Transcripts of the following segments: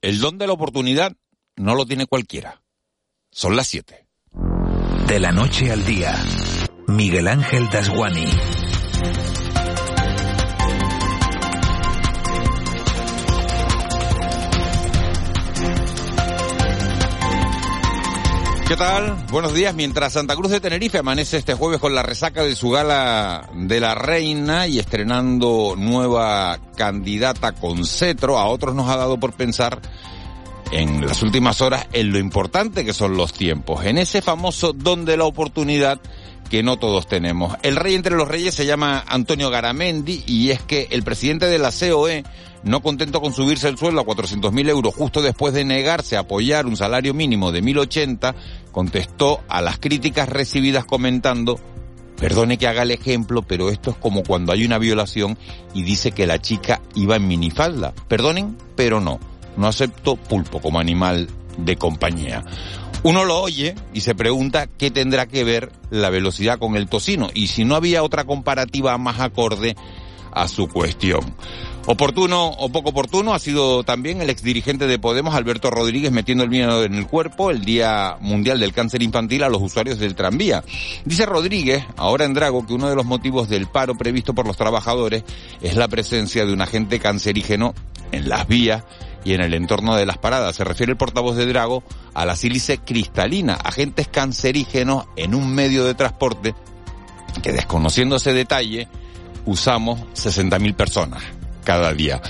El don de la oportunidad no lo tiene cualquiera. Son las 7. De la noche al día, Miguel Ángel Dasguani. ¿Qué tal? Buenos días. Mientras Santa Cruz de Tenerife amanece este jueves con la resaca de su gala de la reina y estrenando nueva candidata con cetro, a otros nos ha dado por pensar en las últimas horas en lo importante que son los tiempos, en ese famoso don de la oportunidad que no todos tenemos. El rey entre los reyes se llama Antonio Garamendi y es que el presidente de la COE, no contento con subirse el sueldo a 400.000 euros justo después de negarse a apoyar un salario mínimo de 1.080, contestó a las críticas recibidas comentando Perdone que haga el ejemplo, pero esto es como cuando hay una violación y dice que la chica iba en minifalda. Perdonen, pero no. No acepto pulpo como animal de compañía. Uno lo oye y se pregunta qué tendrá que ver la velocidad con el tocino y si no había otra comparativa más acorde a su cuestión. Oportuno o poco oportuno ha sido también el exdirigente de Podemos, Alberto Rodríguez, metiendo el miedo en el cuerpo el Día Mundial del Cáncer Infantil a los usuarios del tranvía. Dice Rodríguez, ahora en Drago, que uno de los motivos del paro previsto por los trabajadores es la presencia de un agente cancerígeno en las vías y en el entorno de las paradas. Se refiere el portavoz de Drago a la sílice cristalina, agentes cancerígenos en un medio de transporte que desconociendo ese detalle usamos 60.000 personas cada día.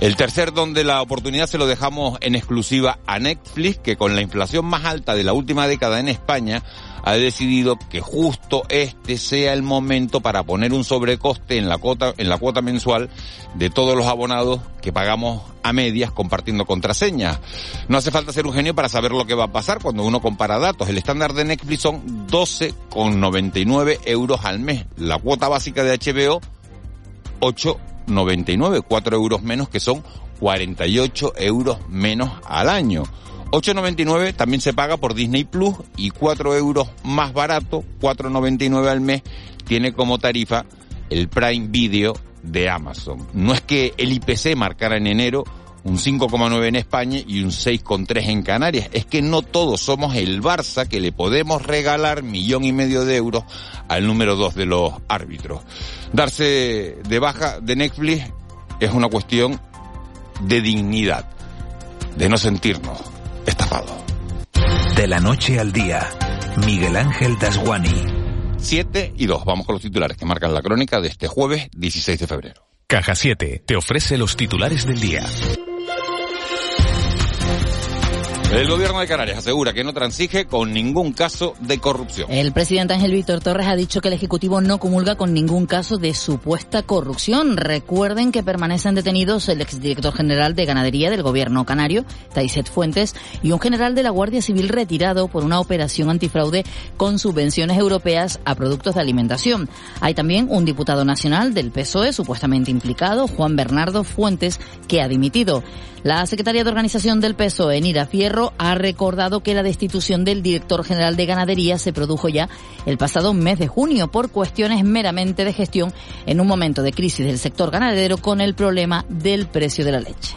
El tercer don de la oportunidad se lo dejamos en exclusiva a Netflix, que con la inflación más alta de la última década en España ha decidido que justo este sea el momento para poner un sobrecoste en la cuota, en la cuota mensual de todos los abonados que pagamos a medias compartiendo contraseñas. No hace falta ser un genio para saber lo que va a pasar cuando uno compara datos. El estándar de Netflix son 12,99 euros al mes. La cuota básica de HBO, 8,99, 4 euros menos que son 48 euros menos al año. 8,99 también se paga por Disney Plus y 4 euros más barato, 4,99 al mes, tiene como tarifa el Prime Video de Amazon. No es que el IPC marcara en enero un 5,9 en España y un 6,3 en Canarias. Es que no todos somos el Barça que le podemos regalar millón y medio de euros al número dos de los árbitros. Darse de baja de Netflix es una cuestión de dignidad, de no sentirnos estafados. De la noche al día, Miguel Ángel Dasguani. 7 y 2. Vamos con los titulares que marcan la crónica de este jueves 16 de febrero. Caja 7 te ofrece los titulares del día. El gobierno de Canarias asegura que no transige con ningún caso de corrupción. El presidente Ángel Víctor Torres ha dicho que el Ejecutivo no comulga con ningún caso de supuesta corrupción. Recuerden que permanecen detenidos el exdirector general de Ganadería del gobierno canario, Taiset Fuentes, y un general de la Guardia Civil retirado por una operación antifraude con subvenciones europeas a productos de alimentación. Hay también un diputado nacional del PSOE supuestamente implicado, Juan Bernardo Fuentes, que ha dimitido. La secretaria de organización del PSOE, Nira Fierro, ha recordado que la destitución del director general de ganadería se produjo ya el pasado mes de junio por cuestiones meramente de gestión en un momento de crisis del sector ganadero con el problema del precio de la leche.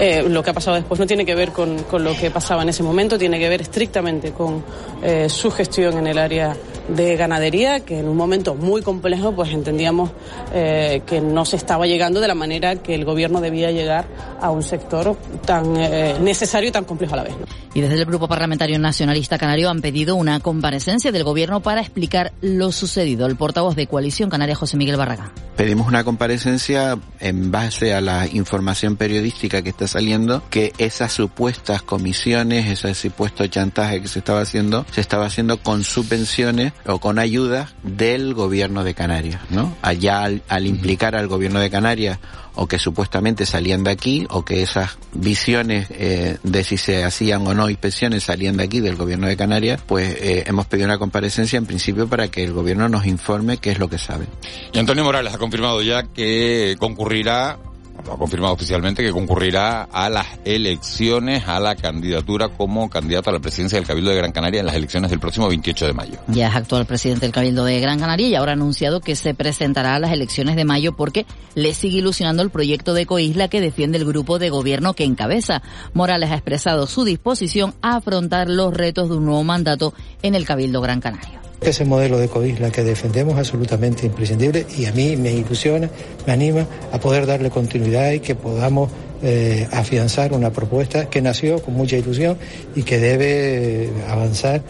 Eh, lo que ha pasado después no tiene que ver con, lo que pasaba en ese momento, tiene que ver estrictamente con eh, su gestión en el área de ganadería, que en un momento muy complejo pues entendíamos eh, que no se estaba llegando de la manera que el gobierno debía llegar a un sector tan eh, necesario y tan complejo a la vez. Y desde el Grupo Parlamentario Nacionalista Canario han pedido una comparecencia del gobierno para explicar lo sucedido. El portavoz de Coalición Canaria, José Miguel Barragán. Pedimos una comparecencia en base a la información periodística que está saliendo, que esas supuestas comisiones, ese supuesto chantaje que se estaba haciendo, se estaba haciendo con subvenciones o con ayuda del gobierno de Canarias, ¿no? Allá al, al implicar al gobierno de Canarias o que supuestamente salían de aquí o que esas visiones eh, de si se hacían o no inspecciones salían de aquí del gobierno de Canarias, pues eh, hemos pedido una comparecencia en principio para que el gobierno nos informe qué es lo que sabe. Y Antonio Morales ha confirmado ya que concurrirá ha confirmado oficialmente que concurrirá a las elecciones, a la candidatura como candidato a la presidencia del Cabildo de Gran Canaria en las elecciones del próximo 28 de mayo. Ya es actual presidente del Cabildo de Gran Canaria y ahora ha anunciado que se presentará a las elecciones de mayo porque le sigue ilusionando el proyecto de Coisla que defiende el grupo de gobierno que encabeza. Morales ha expresado su disposición a afrontar los retos de un nuevo mandato en el Cabildo Gran Canario. Ese modelo de Coisla que defendemos es absolutamente imprescindible y a mí me ilusiona, me anima a poder darle continuidad y que podamos eh, afianzar una propuesta que nació con mucha ilusión y que debe avanzar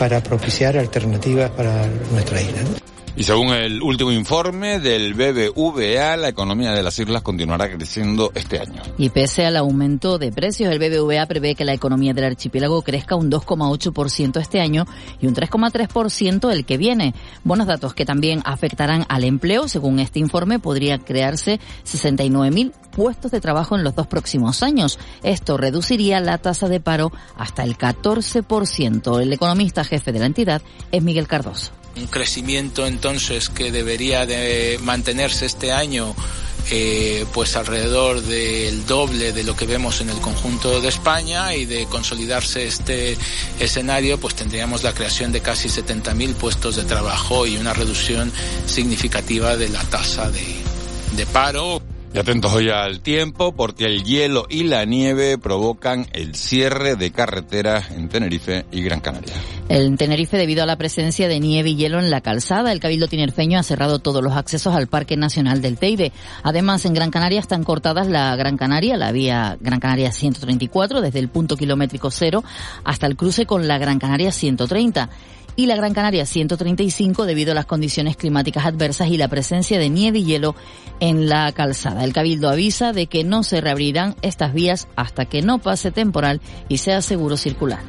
para propiciar alternativas para nuestra isla. Y según el último informe del BBVA, la economía de las islas continuará creciendo este año. Y pese al aumento de precios, el BBVA prevé que la economía del archipiélago crezca un 2,8% este año y un 3,3% el que viene. Buenos datos que también afectarán al empleo. Según este informe, podría crearse 69.000 puestos de trabajo en los dos próximos años. Esto reduciría la tasa de paro hasta el 14%. El economista jefe de la entidad es Miguel Cardoso un crecimiento entonces que debería de mantenerse este año eh, pues alrededor del doble de lo que vemos en el conjunto de España y de consolidarse este escenario pues tendríamos la creación de casi 70.000 puestos de trabajo y una reducción significativa de la tasa de, de paro. Y atentos hoy al tiempo porque el hielo y la nieve provocan el cierre de carreteras en Tenerife y Gran Canaria. En Tenerife, debido a la presencia de nieve y hielo en la calzada, el Cabildo Tinerfeño ha cerrado todos los accesos al Parque Nacional del Teide. Además, en Gran Canaria están cortadas la Gran Canaria, la vía Gran Canaria 134, desde el punto kilométrico cero hasta el cruce con la Gran Canaria 130 y la Gran Canaria 135 debido a las condiciones climáticas adversas y la presencia de nieve y hielo en la calzada. El Cabildo avisa de que no se reabrirán estas vías hasta que no pase temporal y sea seguro circular.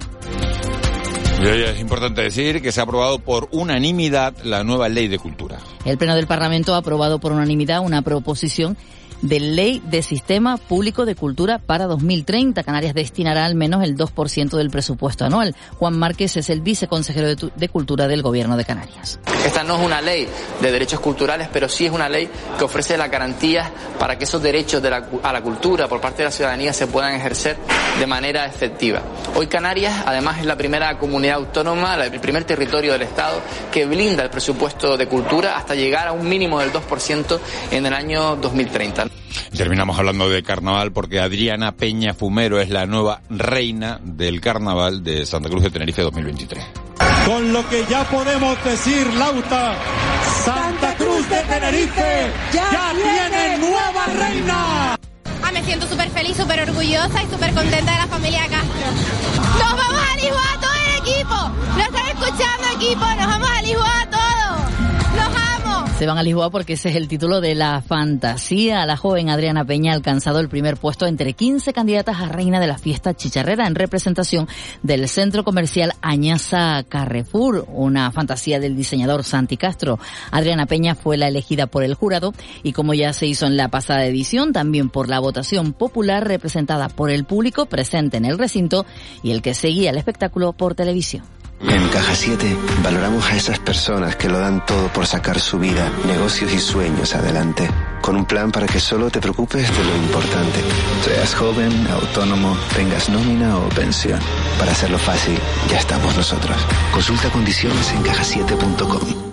Es importante decir que se ha aprobado por unanimidad la nueva ley de cultura. El Pleno del Parlamento ha aprobado por unanimidad una proposición de Ley de Sistema Público de Cultura para 2030. Canarias destinará al menos el 2% del presupuesto anual. Juan Márquez es el viceconsejero de, Cultura del Gobierno de Canarias. Esta no es una ley de derechos culturales, pero sí es una ley que ofrece las garantías para que esos derechos de la, a la cultura por parte de la ciudadanía se puedan ejercer de manera efectiva. Hoy Canarias, además, es la primera comunidad autónoma, el primer territorio del Estado que blinda el presupuesto de cultura hasta llegar a un mínimo del 2% en el año 2030. Terminamos hablando de carnaval porque Adriana Peña Fumero es la nueva reina del carnaval de Santa Cruz de Tenerife 2023. Con lo que ya podemos decir, Lauta, Santa Cruz de Tenerife ya, ya tiene nueva reina. Ah, me siento súper feliz, súper orgullosa y súper contenta de la familia Castro. Nos vamos a Lisboa todo el equipo. Lo están escuchando equipo, nos vamos a Lisboa todos. Los amo. Se van a Lisboa porque ese es el título de la fantasía. La joven Adriana Peña ha alcanzado el primer puesto entre 15 candidatas a reina de la fiesta chicharrera en representación del centro comercial Añaza Carrefour, una fantasía del diseñador Santi Castro. Adriana Peña fue la elegida por el jurado y como ya se hizo en la pasada edición, también por la votación popular representada por el público presente en el recinto y el que seguía el espectáculo por televisión. En Caja 7 valoramos a esas personas que lo dan todo por sacar su vida, negocios y sueños adelante. Con un plan para que solo te preocupes de lo importante. Seas joven, autónomo, tengas nómina o pensión. Para hacerlo fácil, ya estamos nosotros. Consulta condiciones en cajasiete.com.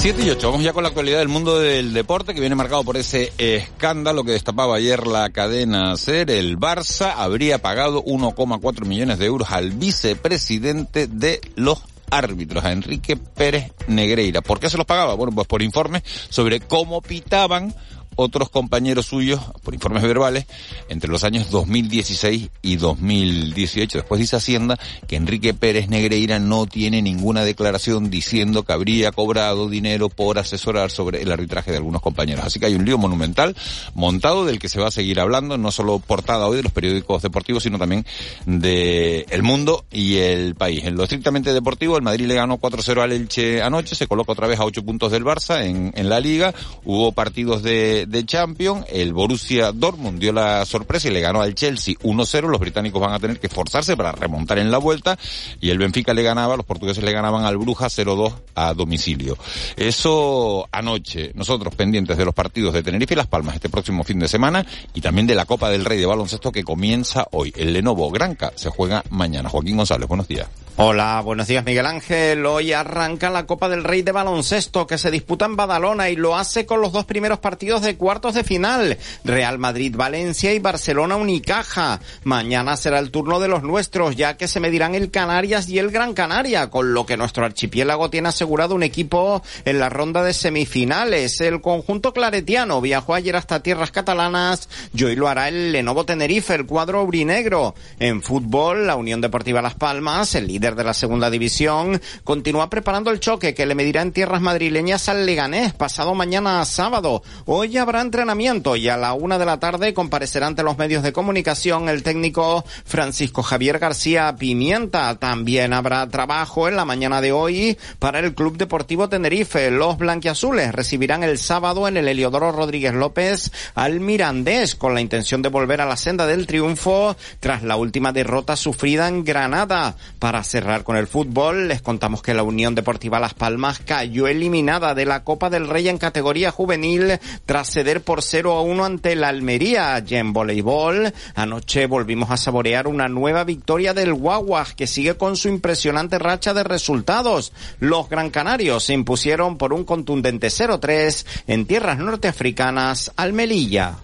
7 y 8, vamos ya con la actualidad del mundo del deporte que viene marcado por ese escándalo que destapaba ayer la cadena SER. El Barça habría pagado 1,4 millones de euros al vicepresidente de los árbitros, a Enrique Pérez Negreira. ¿Por qué se los pagaba? Bueno, pues por informes sobre cómo pitaban otros compañeros suyos, por informes verbales, entre los años 2016 y 2018. Después dice Hacienda que Enrique Pérez Negreira no tiene ninguna declaración diciendo que habría cobrado dinero por asesorar sobre el arbitraje de algunos compañeros. Así que hay un lío monumental montado del que se va a seguir hablando, no solo portada hoy de los periódicos deportivos, sino también de El Mundo y El País. En lo estrictamente deportivo, el Madrid le ganó 4-0 al Elche anoche, se coloca otra vez a 8 puntos del Barça en, en la Liga, hubo partidos de, de Champions, el Borussia Dortmund dio la sorpresa y le ganó al Chelsea 1-0, los británicos van a tener que esforzarse para remontar en la vuelta y el Benfica le ganaba, los portugueses le ganaban al Bruja 0-2 a domicilio. Eso anoche, nosotros pendientes de los partidos de Tenerife y Las Palmas este próximo fin de semana y también de la Copa del Rey de baloncesto que comienza hoy. El Lenovo Granca se juega mañana. Joaquín González, buenos días. Hola, buenos días Miguel Ángel. Hoy arranca la Copa del Rey de baloncesto que se disputa en Badalona y lo hace con los dos primeros partidos de cuartos de final. Real Madrid-Valencia y Barcelona-Unicaja. Mañana será el turno de los nuestros ya que se medirán el Canarias y el Gran Canaria, con lo que nuestro archipiélago tiene asegurado un equipo en la ronda de semifinales. El conjunto claretiano viajó ayer hasta tierras catalanas y hoy lo hará el Lenovo Tenerife, el cuadro aurinegro. En fútbol, la Unión Deportiva Las Palmas, el líder de la segunda división, continúa preparando el choque que le medirá en tierras madrileñas al Leganés pasado mañana sábado. Hoy habrá entrenamiento y a la una de la tarde comparecerá ante los medios de comunicación el técnico Francisco Javier García Pimienta. También habrá trabajo en la mañana de hoy para el Club Deportivo Tenerife. Los blanquiazules recibirán el sábado en el Heliodoro Rodríguez López al Mirandés con la intención de volver a la senda del triunfo tras la última derrota sufrida en Granada. Para cerrar con el fútbol, les contamos que la Unión Deportiva Las Palmas cayó eliminada de la Copa del Rey en categoría juvenil tras ceder por 0 a 1 ante la Almería. Y en voleibol, anoche volvimos a saborear una nueva victoria del Guaguas que sigue con su impresionante racha de resultados. Los Gran Canarios se impusieron por un contundente 0-3 en tierras norteafricanas al Melilla.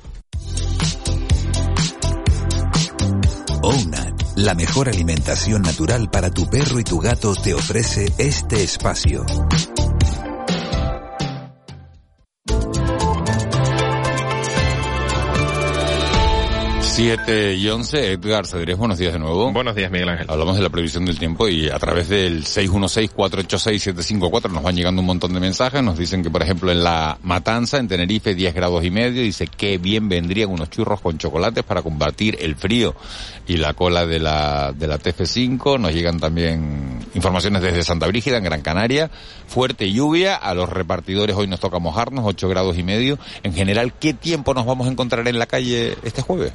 ONAC, la mejor alimentación natural para tu perro y tu gato, te ofrece este espacio. 7 y 11, Edgar Cedrés, buenos días de nuevo. Buenos días, Miguel Ángel. Hablamos de la previsión del tiempo y a través del 616-486-754 nos van llegando un montón de mensajes. Nos dicen que, por ejemplo, en la Matanza, en Tenerife, 10 grados y medio, dice que bien vendrían unos churros con chocolates para combatir el frío y la cola de la, de la TF5. Nos llegan también informaciones desde Santa Brígida, en Gran Canaria. Fuerte lluvia, a los repartidores hoy nos toca mojarnos, 8 grados y medio. En general, ¿qué tiempo nos vamos a encontrar en la calle este jueves?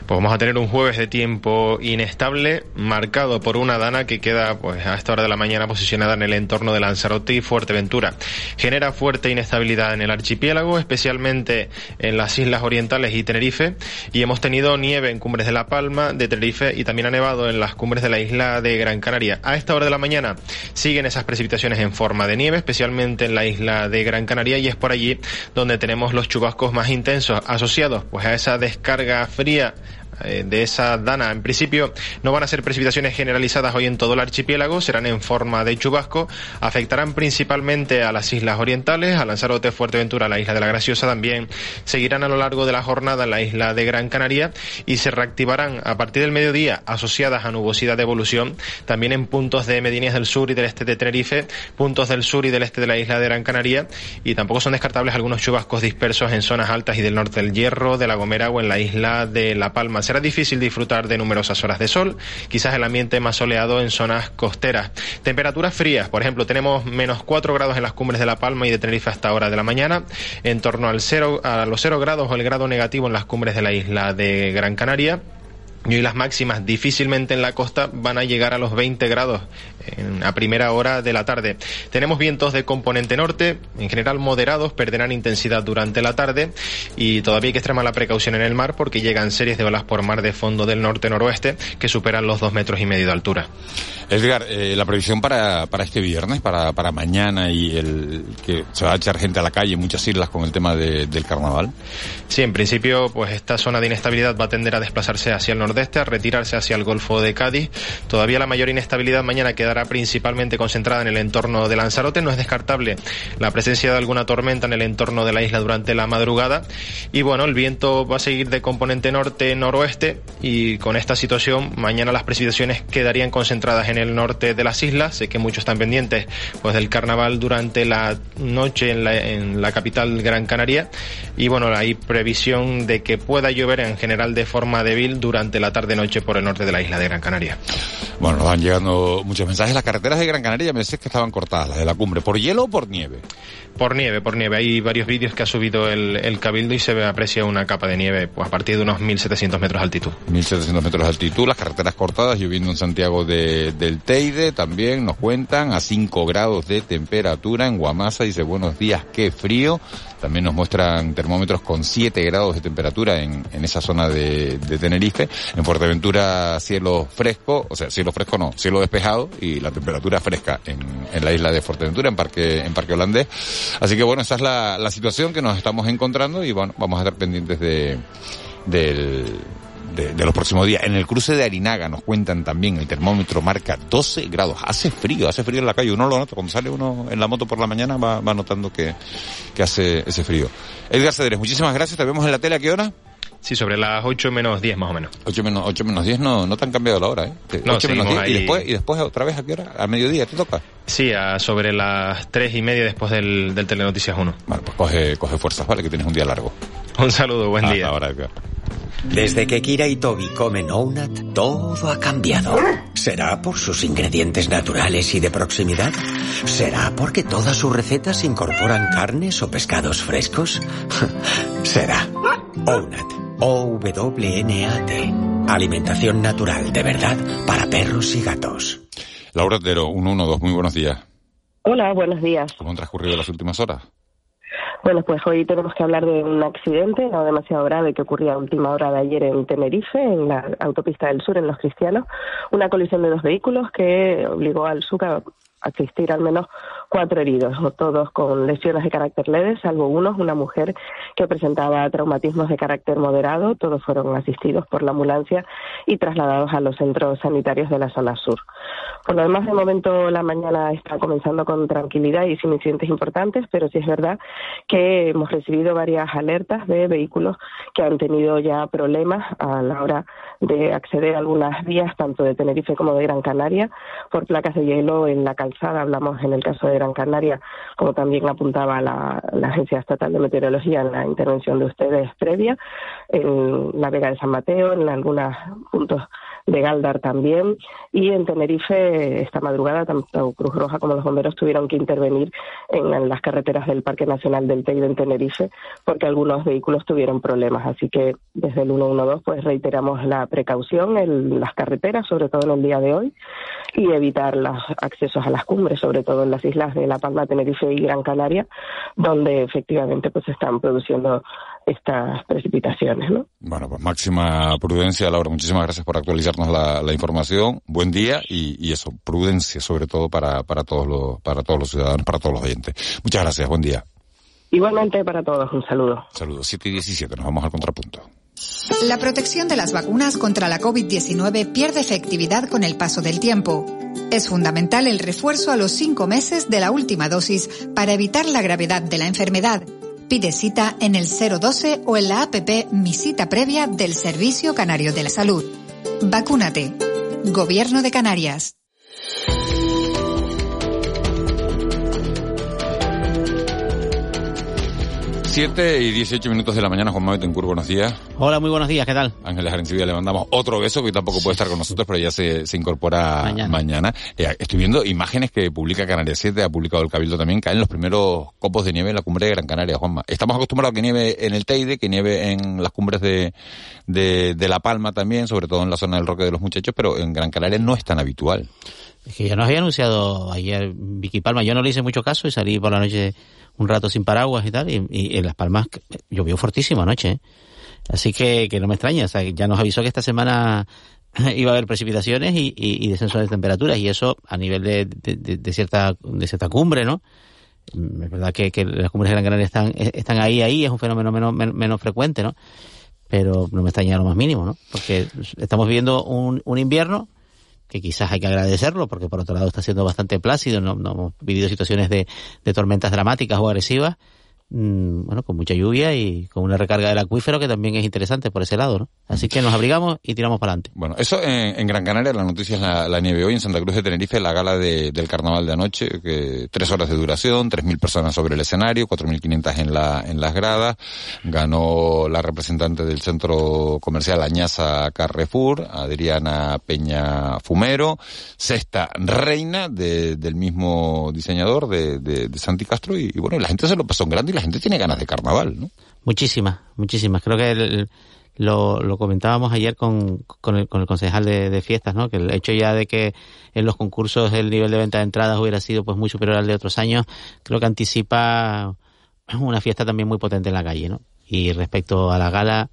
Pues vamos a tener un jueves de tiempo inestable, marcado por una dana que queda pues a esta hora de la mañana posicionada en el entorno de Lanzarote y Fuerteventura. Genera fuerte inestabilidad en el archipiélago, especialmente en las islas orientales y Tenerife, y hemos tenido nieve en cumbres de La Palma, de Tenerife y también ha nevado en las cumbres de la isla de Gran Canaria. A esta hora de la mañana siguen esas precipitaciones en forma de nieve, especialmente en la isla de Gran Canaria, y es por allí donde tenemos los chubascos más intensos asociados pues a esa descarga fría eh, de esa dana. En principio no van a ser precipitaciones generalizadas hoy en todo el archipiélago, serán en forma de chubasco, afectarán principalmente a las islas orientales, a Lanzarote, Fuerteventura, a la isla de la Graciosa. También, seguirán a lo largo de la jornada en la isla de Gran Canaria y se reactivarán a partir del mediodía asociadas a nubosidad de evolución, también en puntos de Medinías del sur y del este de Tenerife, puntos del sur y del este de la isla de Gran Canaria. Y tampoco son descartables algunos chubascos dispersos en zonas altas y del norte del Hierro, de la Gomera o en la isla de La Palma será difícil disfrutar de numerosas horas de sol, quizás el ambiente más soleado en zonas costeras. Temperaturas frías, por ejemplo, tenemos menos 4 grados en las cumbres de La Palma y de Tenerife hasta hora de la mañana, en torno al cero, a los 0 grados o el grado negativo en las cumbres de la isla de Gran Canaria. Y hoy las máximas difícilmente en la costa van a llegar a los 20 grados en, a primera hora de la tarde. Tenemos vientos de componente norte, en general moderados, perderán intensidad durante la tarde y todavía hay que extremar la precaución en el mar porque llegan series de olas por mar de fondo del norte-noroeste que superan los dos metros y medio de altura. Edgar, eh, la previsión para, para este viernes, para, para mañana y el que se va a echar gente a la calle en muchas islas con el tema de, del carnaval. Sí, en principio, pues esta zona de inestabilidad va a tender a desplazarse hacia el nordeste a retirarse hacia el Golfo de Cádiz. Todavía la mayor inestabilidad mañana quedará principalmente concentrada en el entorno de Lanzarote. No es descartable la presencia de alguna tormenta en el entorno de la isla durante la madrugada. Y bueno, el viento va a seguir de componente norte-noroeste y con esta situación mañana las precipitaciones quedarían concentradas en el norte de las islas. Sé que muchos están pendientes pues del carnaval durante la noche en la, en la capital Gran Canaria y bueno, hay previsión de que pueda llover en general de forma débil durante la tarde-noche por el norte de la isla de Gran Canaria. Bueno, nos van llegando muchos mensajes. Las carreteras de Gran Canaria me decís que estaban cortadas, las de la cumbre. ¿Por hielo o por nieve? Por nieve, por nieve. Hay varios vídeos que ha subido el, el Cabildo y se ve, aprecia una capa de nieve pues, a partir de unos 1.700 metros de altitud. 1.700 metros de altitud, las carreteras cortadas, lloviendo en Santiago de, del Teide también, nos cuentan, a 5 grados de temperatura en Guamasa, dice buenos días, qué frío. También nos muestran termómetros con 7 grados de temperatura en, en esa zona de, de, Tenerife. En Fuerteventura cielo fresco, o sea, cielo fresco no, cielo despejado y la temperatura fresca en, en la isla de Fuerteventura, en Parque, en Parque Holandés. Así que bueno, esa es la, situación que nos estamos encontrando y bueno, vamos a estar pendientes de, del, de, los próximos días. En el cruce de Arinaga nos cuentan también, el termómetro marca 12 grados. Hace frío, hace frío en la calle. Uno lo nota. Cuando sale uno en la moto por la mañana va, va notando que, que hace ese frío. Edgar Cederes, muchísimas gracias. Te vemos en la tele a qué hora? Sí, sobre las 8 menos 10 más o menos. 8 menos, 8 menos 10 no, no te han cambiado la hora, ¿eh? No, 8 menos 10 ahí... y después, y después otra vez a qué hora? ¿A mediodía te toca? Sí, a sobre las 3 y media después del, del Telenoticias 1. Vale, pues coge, coge fuerzas, vale, que tienes un día largo. Un saludo, buen Hasta día. ahora, Edgar. Desde que Kira y Toby comen Ounat, todo ha cambiado. ¿Será por sus ingredientes naturales y de proximidad? ¿Será porque todas sus recetas incorporan carnes o pescados frescos? Será. Ounat. O-W-N-A-T. Alimentación natural de verdad para perros y gatos. Laura Otero, 112, muy buenos días. Hola, buenos días. ¿Cómo han transcurrido las últimas horas? Bueno, pues hoy tenemos que hablar de un accidente no demasiado grave que ocurrió a última hora de ayer en Tenerife, en la autopista del sur, en Los Cristianos. Una colisión de dos vehículos que obligó al SUC a asistir al menos cuatro heridos, todos con lesiones de carácter leve, salvo uno, una mujer que presentaba traumatismos de carácter moderado. Todos fueron asistidos por la ambulancia y trasladados a los centros sanitarios de la zona sur. Por lo demás, de momento la mañana está comenzando con tranquilidad y sin incidentes importantes, pero sí es verdad que hemos recibido varias alertas de vehículos que han tenido ya problemas a la hora de acceder a algunas vías, tanto de Tenerife como de Gran Canaria, por placas de hielo en la calzada. Hablamos en el caso de Gran Canaria, como también apuntaba la, la Agencia Estatal de Meteorología en la intervención de ustedes previa, en la Vega de San Mateo, en algunos puntos de Galdar también y en Tenerife esta madrugada tanto Cruz Roja como los bomberos tuvieron que intervenir en, en, las carreteras del Parque Nacional del Teide en Tenerife porque algunos vehículos tuvieron problemas. Así que desde el 112 pues reiteramos la precaución en las carreteras sobre todo en el día de hoy y evitar los accesos a las cumbres sobre todo en las islas de La Palma, Tenerife y Gran Canaria donde efectivamente pues están produciendo estas precipitaciones, ¿no? Bueno, pues máxima prudencia, Laura. Muchísimas gracias por actualizarnos la, la información. Buen día y, y, eso, prudencia sobre todo para, para todos los, para todos los ciudadanos, para todos los oyentes. Muchas gracias. Buen día. Igualmente para todos, un saludo. Saludos. 7 y 17, nos vamos al contrapunto. La protección de las vacunas contra la COVID-19 pierde efectividad con el paso del tiempo. Es fundamental el refuerzo a los cinco meses de la última dosis para evitar la gravedad de la enfermedad. Pide cita en el 012 o en la APP Mi Cita Previa del Servicio Canario de la Salud. Vacúnate. Gobierno de Canarias. Siete y 18 minutos de la mañana, Juan Manuel Tencur, buenos días. Hola, muy buenos días, ¿qué tal? Ángeles Arencibia, le mandamos otro beso, que tampoco puede estar con nosotros, pero ya se, se incorpora mañana. mañana. Eh, estoy viendo imágenes que publica Canarias 7, ha publicado el Cabildo también, caen los primeros copos de nieve en la cumbre de Gran Canaria, Juanma. Estamos acostumbrados a que nieve en el Teide, que nieve en las cumbres de, de, de La Palma también, sobre todo en la zona del Roque de los Muchachos, pero en Gran Canaria no es tan habitual. Es que ya nos había anunciado ayer Vicky Palma, yo no le hice mucho caso y salí por la noche un rato sin paraguas y tal, y, y en Las Palmas llovió fortísimo anoche. ¿eh? Así que, que no me extraña, o sea, ya nos avisó que esta semana iba a haber precipitaciones y, y, descenso de temperaturas, y eso a nivel de, de, cierta de cierta cumbre, ¿no? Es verdad que, que las cumbres de Gran Canaria están, están ahí, ahí, es un fenómeno menos, menos, menos frecuente, ¿no? pero no me extraña lo más mínimo, ¿no? Porque estamos viviendo un, un invierno que quizás hay que agradecerlo, porque por otro lado está siendo bastante plácido, no, hemos vivido situaciones de, de tormentas dramáticas o agresivas, bueno, con mucha lluvia y con una recarga del acuífero que también es interesante por ese lado, ¿no? Así que nos abrigamos y tiramos para adelante. Bueno, eso en, Gran Canaria, la noticia es la, nieve hoy en Santa Cruz de Tenerife, la gala del carnaval de anoche, que tres horas de duración, tres mil personas sobre el escenario, cuatro mil quinientas en la, en las gradas, ganó la representante del centro comercial Añaza Carrefour, Adriana Peña Fumero, sexta reina del mismo diseñador de, de, Santi Castro y, bueno, la gente se lo pasó en grande y la gente tiene ganas de carnaval, ¿no? Muchísimas, muchísimas. Creo que lo, comentábamos ayer con, con, el, concejal de, fiestas, ¿no? Que el hecho ya de que en los concursos el nivel de venta de entradas hubiera sido pues muy superior al de otros años, creo que anticipa una fiesta también muy potente en la calle, ¿no? Y respecto a la gala,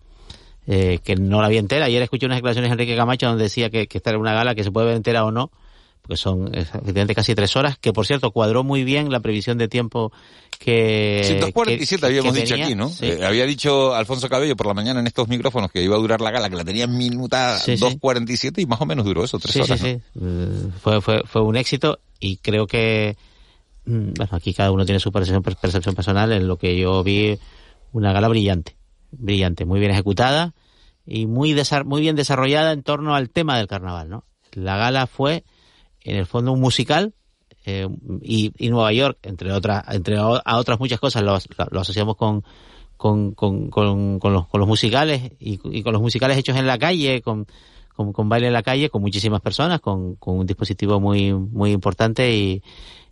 eh, que no la vi entera, ayer escuché unas declaraciones de Enrique Camacho donde decía que, que esta era una gala que se puede ver entera o no, porque son efectivamente casi tres horas, que por cierto cuadró muy bien la previsión de tiempo que... Sí, 2.47 habíamos dicho aquí, ¿no? Eh, había dicho Alfonso Cabello por la mañana en estos micrófonos que iba a durar la gala, que la tenía minuta 2.47 y más o menos duró eso, tres horas. Sí, sí, eh, fue, fue, fue un éxito y creo que, mm, bueno, aquí cada uno tiene su percepción, percepción personal, en lo que yo vi una gala brillante, brillante, muy bien ejecutada y muy, muy bien desarrollada en torno al tema del carnaval, ¿no? La gala fue en el fondo un musical eh, y, y, Nueva York, entre otras, entre a otras muchas cosas, lo, asociamos con, con, con, con, con, los, con los musicales y, y, con los musicales hechos en la calle, con, con, con baile en la calle, con muchísimas personas, con, con un dispositivo muy, muy importante y,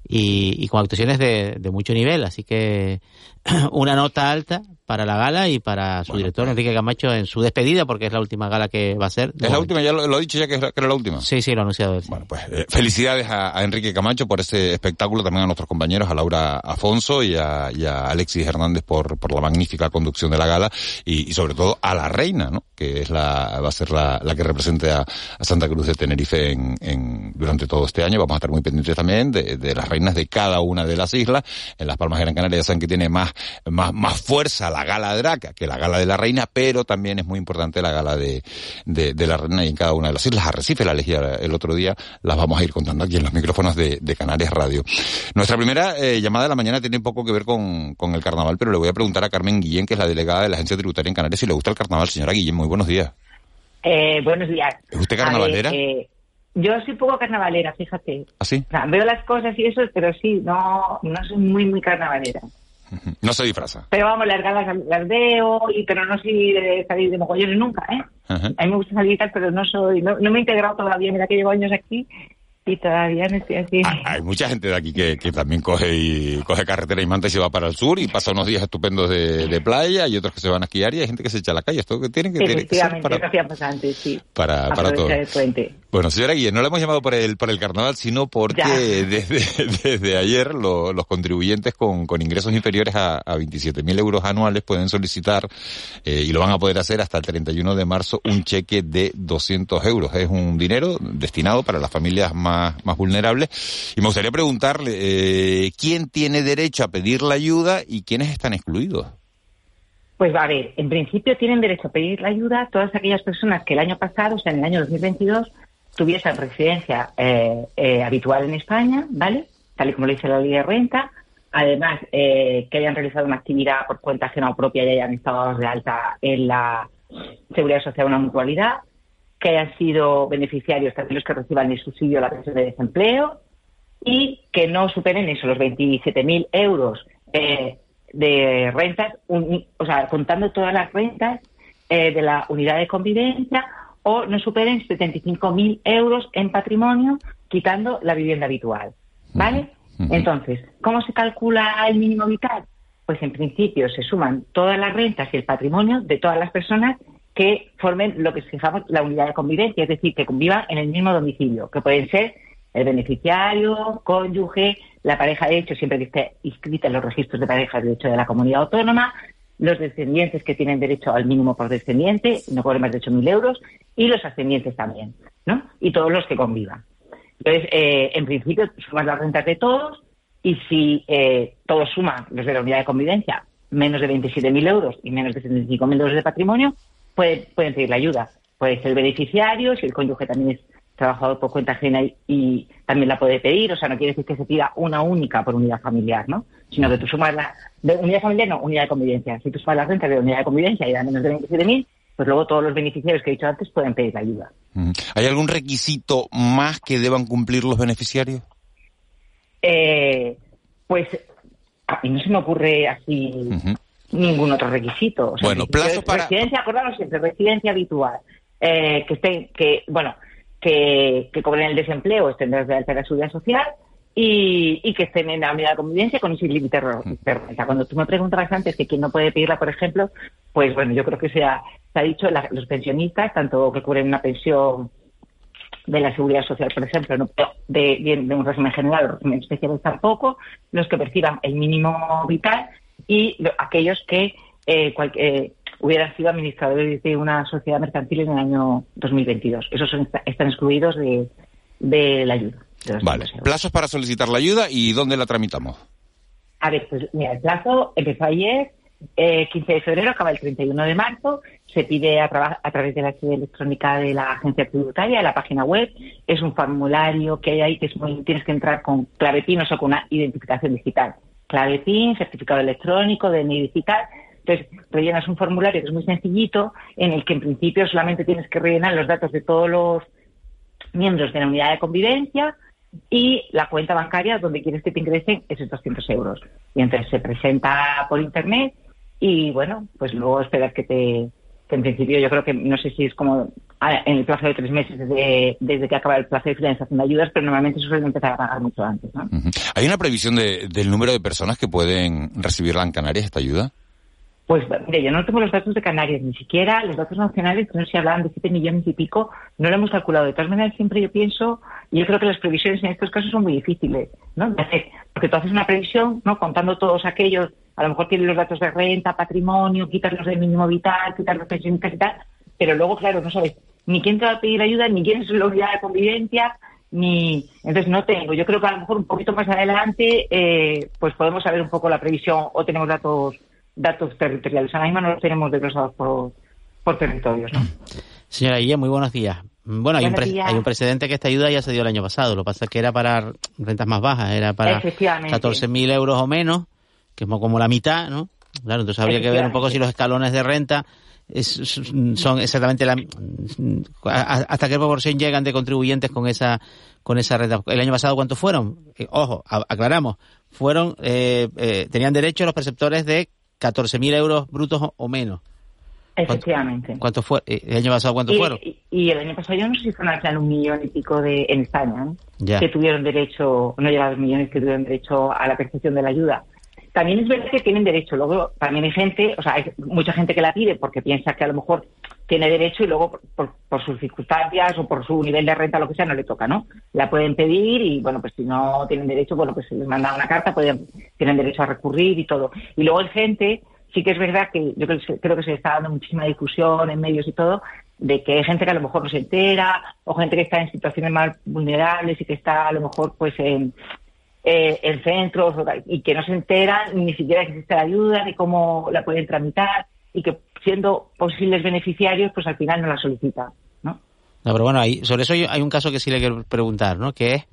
y, y con actuaciones de, de mucho nivel. Así que una nota alta para la gala y para su director pues. Enrique Camacho en su despedida, porque es la última gala que va a ser. ¿Es la última? ¿Ya lo, lo, he dicho ya que, era la última? Sí, sí, lo ha anunciado él. Bueno, pues eh, felicidades a, Enrique Camacho por ese espectáculo, también a nuestros compañeros, a Laura Afonso y a, y a Alexis Hernández por, por la magnífica conducción de la gala y, y, sobre todo a la reina, ¿no? Que es la, va a ser la, la que represente a, a, Santa Cruz de Tenerife en, en, durante todo este año. Vamos a estar muy pendientes también de, de las reinas de cada una de las islas. En Las Palmas de Gran Canaria ya saben que tiene más, más, más fuerza la gala de Draca que la gala de la reina, pero también es muy importante la gala de, de, la reina y en cada una de las islas. Arrecife la elegía el otro día, las vamos a ir contando aquí en los micrófonos de, de Canarias Radio. Nuestra primera eh, llamada de la mañana tiene un poco que ver con, con el carnaval, pero le voy a preguntar a Carmen Guillén, que es la delegada de la Agencia Tributaria en Canarias, si le gusta el carnaval. Señora Guillén, muy buenos días. Eh, buenos días. ¿Es usted carnavalera? Eh, yo soy poco carnavalera, fíjate. ¿Ah, sí? veo las cosas y eso, pero sí, no, no soy muy, muy carnavalera. No se disfraza. Pero vamos, las galas las veo, y, pero no soy de salir de mogollones nunca, ¿eh? A mí me gusta salir y tal, pero no soy, no, no me he integrado todavía, mira que llevo años aquí y todavía no estoy así. Hay, mucha gente de aquí que, que, también coge y coge carretera y manta y se va para el sur y pasa unos días estupendos de, de, playa y otros que se van a esquiar y hay gente que se echa a la calle. Esto que tienen que, tiene que ser para, antes, sí. Para, para todo. Bueno, señora Guille, no le hemos llamado por el, por el carnaval, sino porque desde, desde ayer los contribuyentes con, con ingresos inferiores a, a 27.000 euros anuales pueden solicitar, eh, y lo van a poder hacer hasta el 31 de marzo, un cheque de 200 euros. Es un dinero destinado para las familias más más, vulnerables. Y me gustaría preguntarle, eh, ¿quién tiene derecho a pedir la ayuda y quiénes están excluidos? Pues a ver, en principio tienen derecho a pedir la ayuda todas aquellas personas que el año pasado, o sea, en el año 2022, tuviesen residencia eh, eh, habitual en España, ¿vale? Tal y como lo dice la ley de renta. Además, que hayan realizado una actividad por cuenta ajena o propia y hayan estado de alta en la Seguridad Social una mutualidad que hayan sido beneficiarios también los que reciban el subsidio a la pensión de desempleo y que no superen eso, los 27.000 euros eh, de rentas, o sea, contando todas las rentas eh, de la unidad de convivencia o no superen 75.000 euros en patrimonio, quitando la vivienda habitual. ¿Vale? Entonces, ¿cómo se calcula el mínimo vital? Pues en principio se suman todas las rentas y el patrimonio de todas las personas que formen lo que fijamos la unidad de convivencia, es decir, que convivan en el mismo domicilio, que pueden ser el beneficiario, cónyuge, la pareja de hecho, siempre que esté inscrita en los registros de parejas de hecho de la comunidad autónoma, los descendientes que tienen derecho al mínimo por descendiente, no cobren más de 8.000 euros, y los ascendientes también, ¿no? Y todos los que convivan. Entonces, eh, en principio, sumas las rentas de todos, y si eh, todos suman los de la unidad de convivencia, menos de 27.000 euros y menos de 75.000 euros de patrimonio, pueden, pueden pedir la ayuda. Puede ser beneficiario, si el cónyuge también es trabajador por cuenta ajena y, y también la puede pedir, o sea, no quiere decir que se pida una única por unidad familiar, ¿no? Sino que tú sumas la, de unidad familiar, no, unidad de convivencia. Si tú sumas la renta de unidad de convivencia y da menos de 27.000, pues luego todos los beneficiarios que he dicho antes pueden pedir la ayuda. ¿Hay algún requisito más que deban cumplir los beneficiarios? Eh, pues a mí no se me ocurre así ningún otro requisito. O sea, Bueno, plazo para- Residencia, acordaros siempre, residencia habitual. Eh, que estén, que, bueno, que, que cobren el desempleo, estén desde la seguridad social y, y que estén en la unidad de convivencia con ese límite ro- de renta. Cuando tú me preguntabas antes que quién no puede pedirla, por ejemplo, pues bueno, yo creo que se ha, se ha dicho la- los pensionistas, tanto que cubren una pensión de la seguridad social, por ejemplo, no de, de, de un régimen general o régimen especial tampoco, los que perciban el mínimo vital y lo- aquellos que eh, cual- eh, hubieran sido administradores de una sociedad mercantil en el año 2022. Esos son, están excluidos de, de la ayuda. de Vale. Plazos para solicitar la ayuda y dónde la tramitamos. A ver, pues mira, el plazo empezó ayer, eh, 15 de febrero, acaba el 31 de marzo. Se pide a, traba- a través de la sede electrónica de la agencia tributaria, de la página web. Es un formulario que hay ahí que es muy, tienes que entrar con clave PIN, o sea, con una identificación digital. Clave PIN, certificado electrónico, DNI digital. Entonces, rellenas un formulario que es muy sencillito, en el que en principio solamente tienes que rellenar los datos de todos los miembros de la unidad de convivencia y la cuenta bancaria donde quieres que te ingresen esos 200 euros. Y entonces se presenta por internet y bueno, pues luego esperar que te que en principio yo creo que no sé si es como en el plazo de tres meses desde, desde que acaba el plazo de finalización de ayudas, pero normalmente se suele empezar a pagar mucho antes. ¿no? ¿Hay una previsión de- del número de personas que pueden recibirla en Canarias, esta ayuda? Pues mire, yo no tengo los datos de Canarias, ni siquiera los datos nacionales, que no si hablaban de 7 millones y pico, no lo hemos calculado. De todas maneras, siempre yo pienso, y yo creo que las previsiones en estos casos son muy difíciles, ¿no? Porque tú haces una previsión, ¿no? Contando todos aquellos, a lo mejor tienes los datos de renta, patrimonio, quitas los del mínimo vital, quitas los pensionistas y tal, pero luego, claro, no sabes ni quién te va a pedir ayuda, ni quién es la unidad de convivencia, ni entonces no tengo. Yo creo que a lo mejor un poquito más adelante, eh, pues podemos saber un poco la previsión o tenemos datos datos territoriales. Ahora mismo no los tenemos desglosados por, por territorios. ¿no? Señora Guille, muy buenos días. Bueno, hay un, Buenos pre- días. hay un precedente que esta ayuda ya se dio el año pasado. Lo que pasa es que era para rentas más bajas, era para Efectivamente. 14.000 euros o menos, que es mo- como la mitad, ¿no? Claro, entonces habría que ver un poco si los escalones de renta es- son exactamente la hasta qué proporción llegan de contribuyentes con esa con esa renta. El año pasado cuántos fueron? Eh, ojo, aclaramos, fueron eh, eh, tenían derecho los perceptores de 14.000 euros brutos o, menos. Efectivamente. ¿Cuántos fue? eh, ¿El año pasado cuántos Y, fueron? y- y el año pasado yo no sé si fueron al final un millón y pico de en España, que tuvieron derecho, no llega a dos millones que tuvieron derecho a la percepción de la ayuda. También es verdad que tienen derecho. Luego también hay gente, o sea, hay mucha gente que la pide porque piensa que a lo mejor tiene derecho y luego por, por- sus circunstancias o por su nivel de renta, lo que sea, no le toca, ¿no? La pueden pedir y, bueno, pues si no tienen derecho, bueno, pues se les manda una carta, pueden, tienen derecho a recurrir y todo. Y luego hay gente, sí que es verdad que yo creo, que se- creo que se está dando muchísima difusión en medios y todo, de que hay gente que a lo mejor no se entera o gente que está en situaciones más vulnerables y que está a lo mejor pues en, eh, en centros o tal, y que no se enteran ni siquiera que existe la ayuda ni cómo la pueden tramitar y que siendo posibles beneficiarios pues al final no la solicitan. No, pero bueno, ahí, sobre eso hay un caso que sí le quiero preguntar, ¿no? Que es,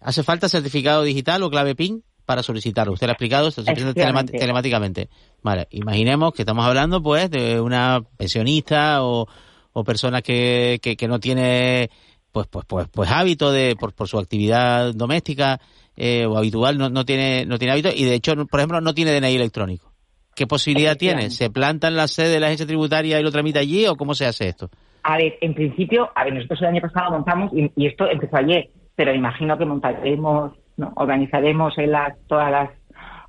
¿hace falta certificado digital o clave PIN para solicitarlo? Usted lo ha explicado, se solicita telemáticamente. Vale, imaginemos que estamos hablando, pues, de una pensionista o, o persona que, que, que no tiene, pues, pues, pues, pues hábito de, por, por su actividad doméstica eh, o habitual, no, no tiene, no tiene hábito y de hecho, por ejemplo, no tiene DNI electrónico. ¿Qué posibilidad tiene? ¿Se planta en la sede de la agencia tributaria y lo tramita allí o cómo se hace esto? A ver, en principio, a ver, nosotros el año pasado montamos, y, y esto empezó ayer, pero imagino que montaremos, ¿no? organizaremos en las, todas las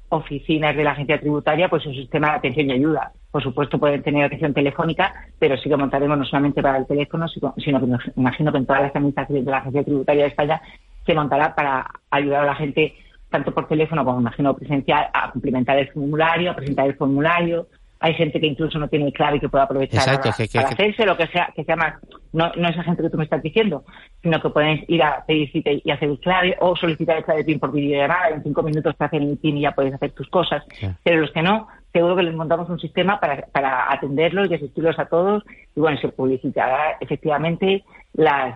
oficinas de la agencia tributaria pues un sistema de atención y ayuda. Por supuesto pueden tener atención telefónica, pero sí que montaremos no solamente para el teléfono, sino que imagino que en todas las administraciones de la agencia tributaria de España se montará para ayudar a la gente tanto por teléfono como imagino presencial a complementar el formulario, a presentar el formulario. Hay gente que incluso no tiene clave y que puede aprovechar Exacto, para, que- que- para que- hacerse lo que sea, que sea más, no, no esa gente que tú me estás diciendo, sino que pueden ir a pedir cita y hacer el clave o solicitar el clave PIN por videollamada. En cinco minutos te hacen el PIN y ya puedes hacer tus cosas. Pero los que no, seguro que les montamos un sistema para, para atenderlos y asistirlos a todos. Y bueno, se publicitará efectivamente las,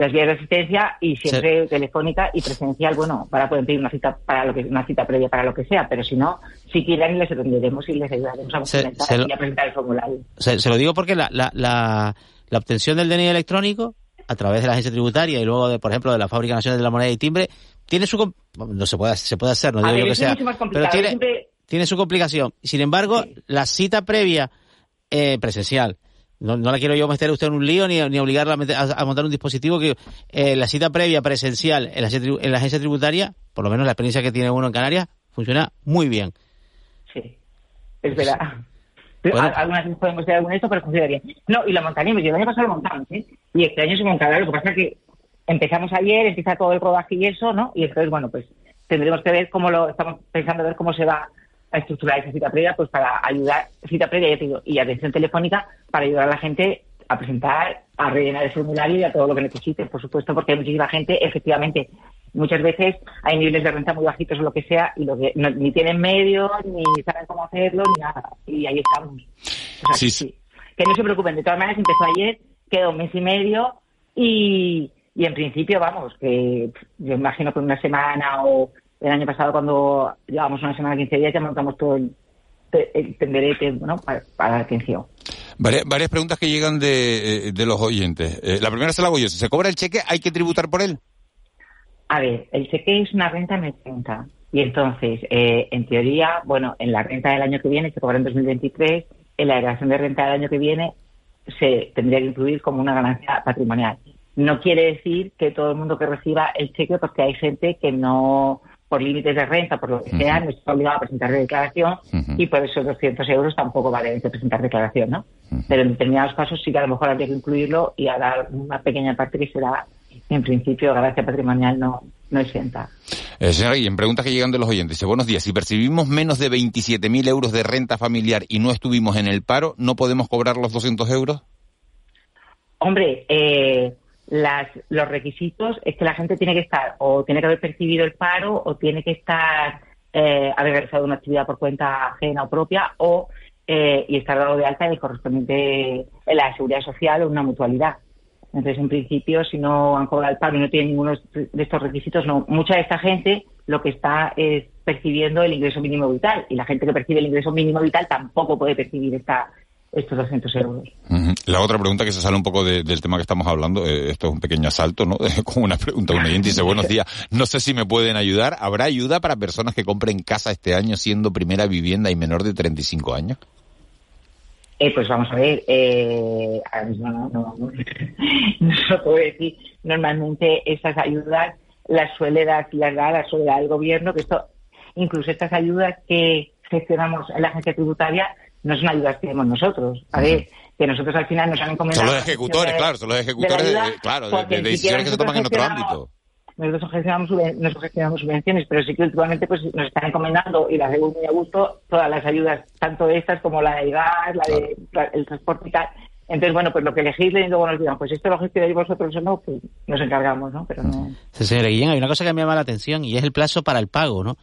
las vías de asistencia y siempre telefónica y presencial, bueno, para poder pedir una cita para lo que una cita previa para lo que sea, pero si no, si quieren les atenderemos y les ayudaremos a, Se- presentar se lo- y a presentar el formulario. Se, se lo digo porque la, la, la, la obtención del DNI electrónico a través de la agencia tributaria y luego, de, por ejemplo, de la Fábrica Nacional de la Moneda y Timbre, tiene su... No se puede, se puede hacer, no digo ver, yo que sea, pero tiene, Siempre- tiene su complicación. Sin embargo, la cita previa eh, presencial, no, no la quiero yo meter a usted en un lío ni, ni obligarla a, meter- a- a montar un dispositivo que eh, la cita previa presencial en la, en la agencia tributaria, por lo menos la experiencia que tiene uno en Canarias, funciona muy bien. Sí, es verdad. Bueno. Al- Algunas veces podemos hacer algún esto, pero funciona bien. No, y lo montaremos. Yo el año pasado lo montamos, ¿eh? Y este año se montará. Lo que pasa es que empezamos ayer, empieza todo el rodaje y eso, ¿no? Y entonces, bueno, pues tendremos que ver cómo lo... Estamos pensando ver cómo se va a estructurar esa cita previa, pues para ayudar, cita previa, ya te digo, y atención telefónica, para ayudar a la gente a presentar, a rellenar el formulario y a todo lo que necesite, por supuesto, porque hay muchísima gente, efectivamente, muchas veces hay niveles de renta muy bajitos o lo que sea, y lo que no- ni tienen medios, ni saben cómo hacerlo, ni nada. Y ahí estamos. O sea, Sí, que sí. Que no se preocupen, de todas maneras empezó ayer, quedó un mes y medio, y, y en principio, vamos, que yo imagino que una semana o el año pasado cuando llevamos una semana, 15 días, ya montamos todo el, el tenderete, ¿no? Para, para la atención. Varias, varias preguntas que llegan de, eh, de los oyentes. Eh, la primera se la hago yo. Si se cobra el cheque, ¿hay que tributar por él? A ver, el cheque es una renta emergente. Y entonces, eh, en teoría, bueno, en la renta del año que viene se cobra en 2023, en la declaración de renta del año que viene se tendría que incluir como una ganancia patrimonial. No quiere decir que todo el mundo que reciba el cheque, porque hay gente que no, por límites de renta, por lo que sea, no está obligada a presentar declaración y por esos 200 euros tampoco vale de presentar declaración, ¿no? Pero en determinados casos sí que a lo mejor habría que incluirlo y a dar una pequeña parte que será, en principio, ganancia patrimonial no, no exenta. Eh, señora Guillén, preguntas que llegan de los oyentes. Dice, buenos días. Si percibimos menos de 27.000 euros de renta familiar y no estuvimos en el paro, ¿no podemos cobrar los 200 euros? Hombre, eh, las, los requisitos es que la gente tiene que estar o tiene que haber percibido el paro o tiene que estar eh, haber realizado una actividad por cuenta ajena o propia o eh, y estar dado de alta en el correspondiente en la seguridad social o una mutualidad. Entonces, en principio, si no han cobrado el paro y no tienen ninguno de estos requisitos, no. Mucha de esta gente lo que está es percibiendo el ingreso mínimo vital y la gente que percibe el ingreso mínimo vital tampoco puede percibir esta, estos 200 euros. La otra pregunta que se sale un poco de- del tema que estamos hablando, eh, esto es un pequeño asalto, ¿no? Con una pregunta, un oyente dice, buenos días, no sé si me pueden ayudar. ¿Habrá ayuda para personas que compren casa este año siendo primera vivienda y menor de 35 años? Eh, pues vamos a ver, eh, ahora mismo no, no, no, no lo puedo decir. Normalmente esas ayudas las suele dar, las da, las suele dar el gobierno, que esto, incluso estas ayudas que gestionamos en la agencia tributaria no son ayudas que demos nosotros. A ver, que nosotros al final nos han encomendado. Son los ejecutores, de- claro, son los de ejecutores, de, ayuda, claro, de, de decisiones que se toman en otro ámbito. nosotros gestionamos, nosotros gestionamos subvenciones, pero sí que últimamente pues nos están encomendando y las vemos muy a gusto todas las ayudas, tanto estas como la del gas, la del el transporte y tal. Entonces, bueno, pues lo que legislen y luego nos digan, pues esto lo gestionáis vosotros o no, pues nos encargamos, ¿no? Pero no. Sí, señora Guillén, hay una cosa que me llama la atención y es el plazo para el pago, ¿no?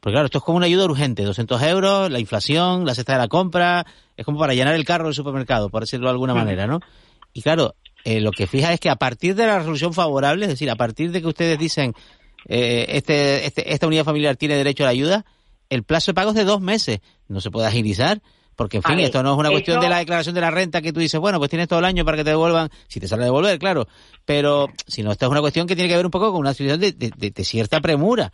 Porque claro, esto es como una ayuda urgente, 200 euros, la inflación, la cesta de la compra, es como para llenar el carro del supermercado, por decirlo de alguna manera, ¿no? Y claro, eh, lo que fija es que a partir de la resolución favorable, es decir, a partir de que ustedes dicen eh, este, este, esta unidad familiar tiene derecho a la ayuda, el plazo de pago es de dos meses, no se puede agilizar. Porque, en fin, ver, esto no es una cuestión de la declaración de la renta que tú dices, bueno, pues tienes todo el año para que te devuelvan, si te sale a devolver, claro. Pero, si no, esta es una cuestión que tiene que ver un poco con una situación de, de- de- de cierta premura.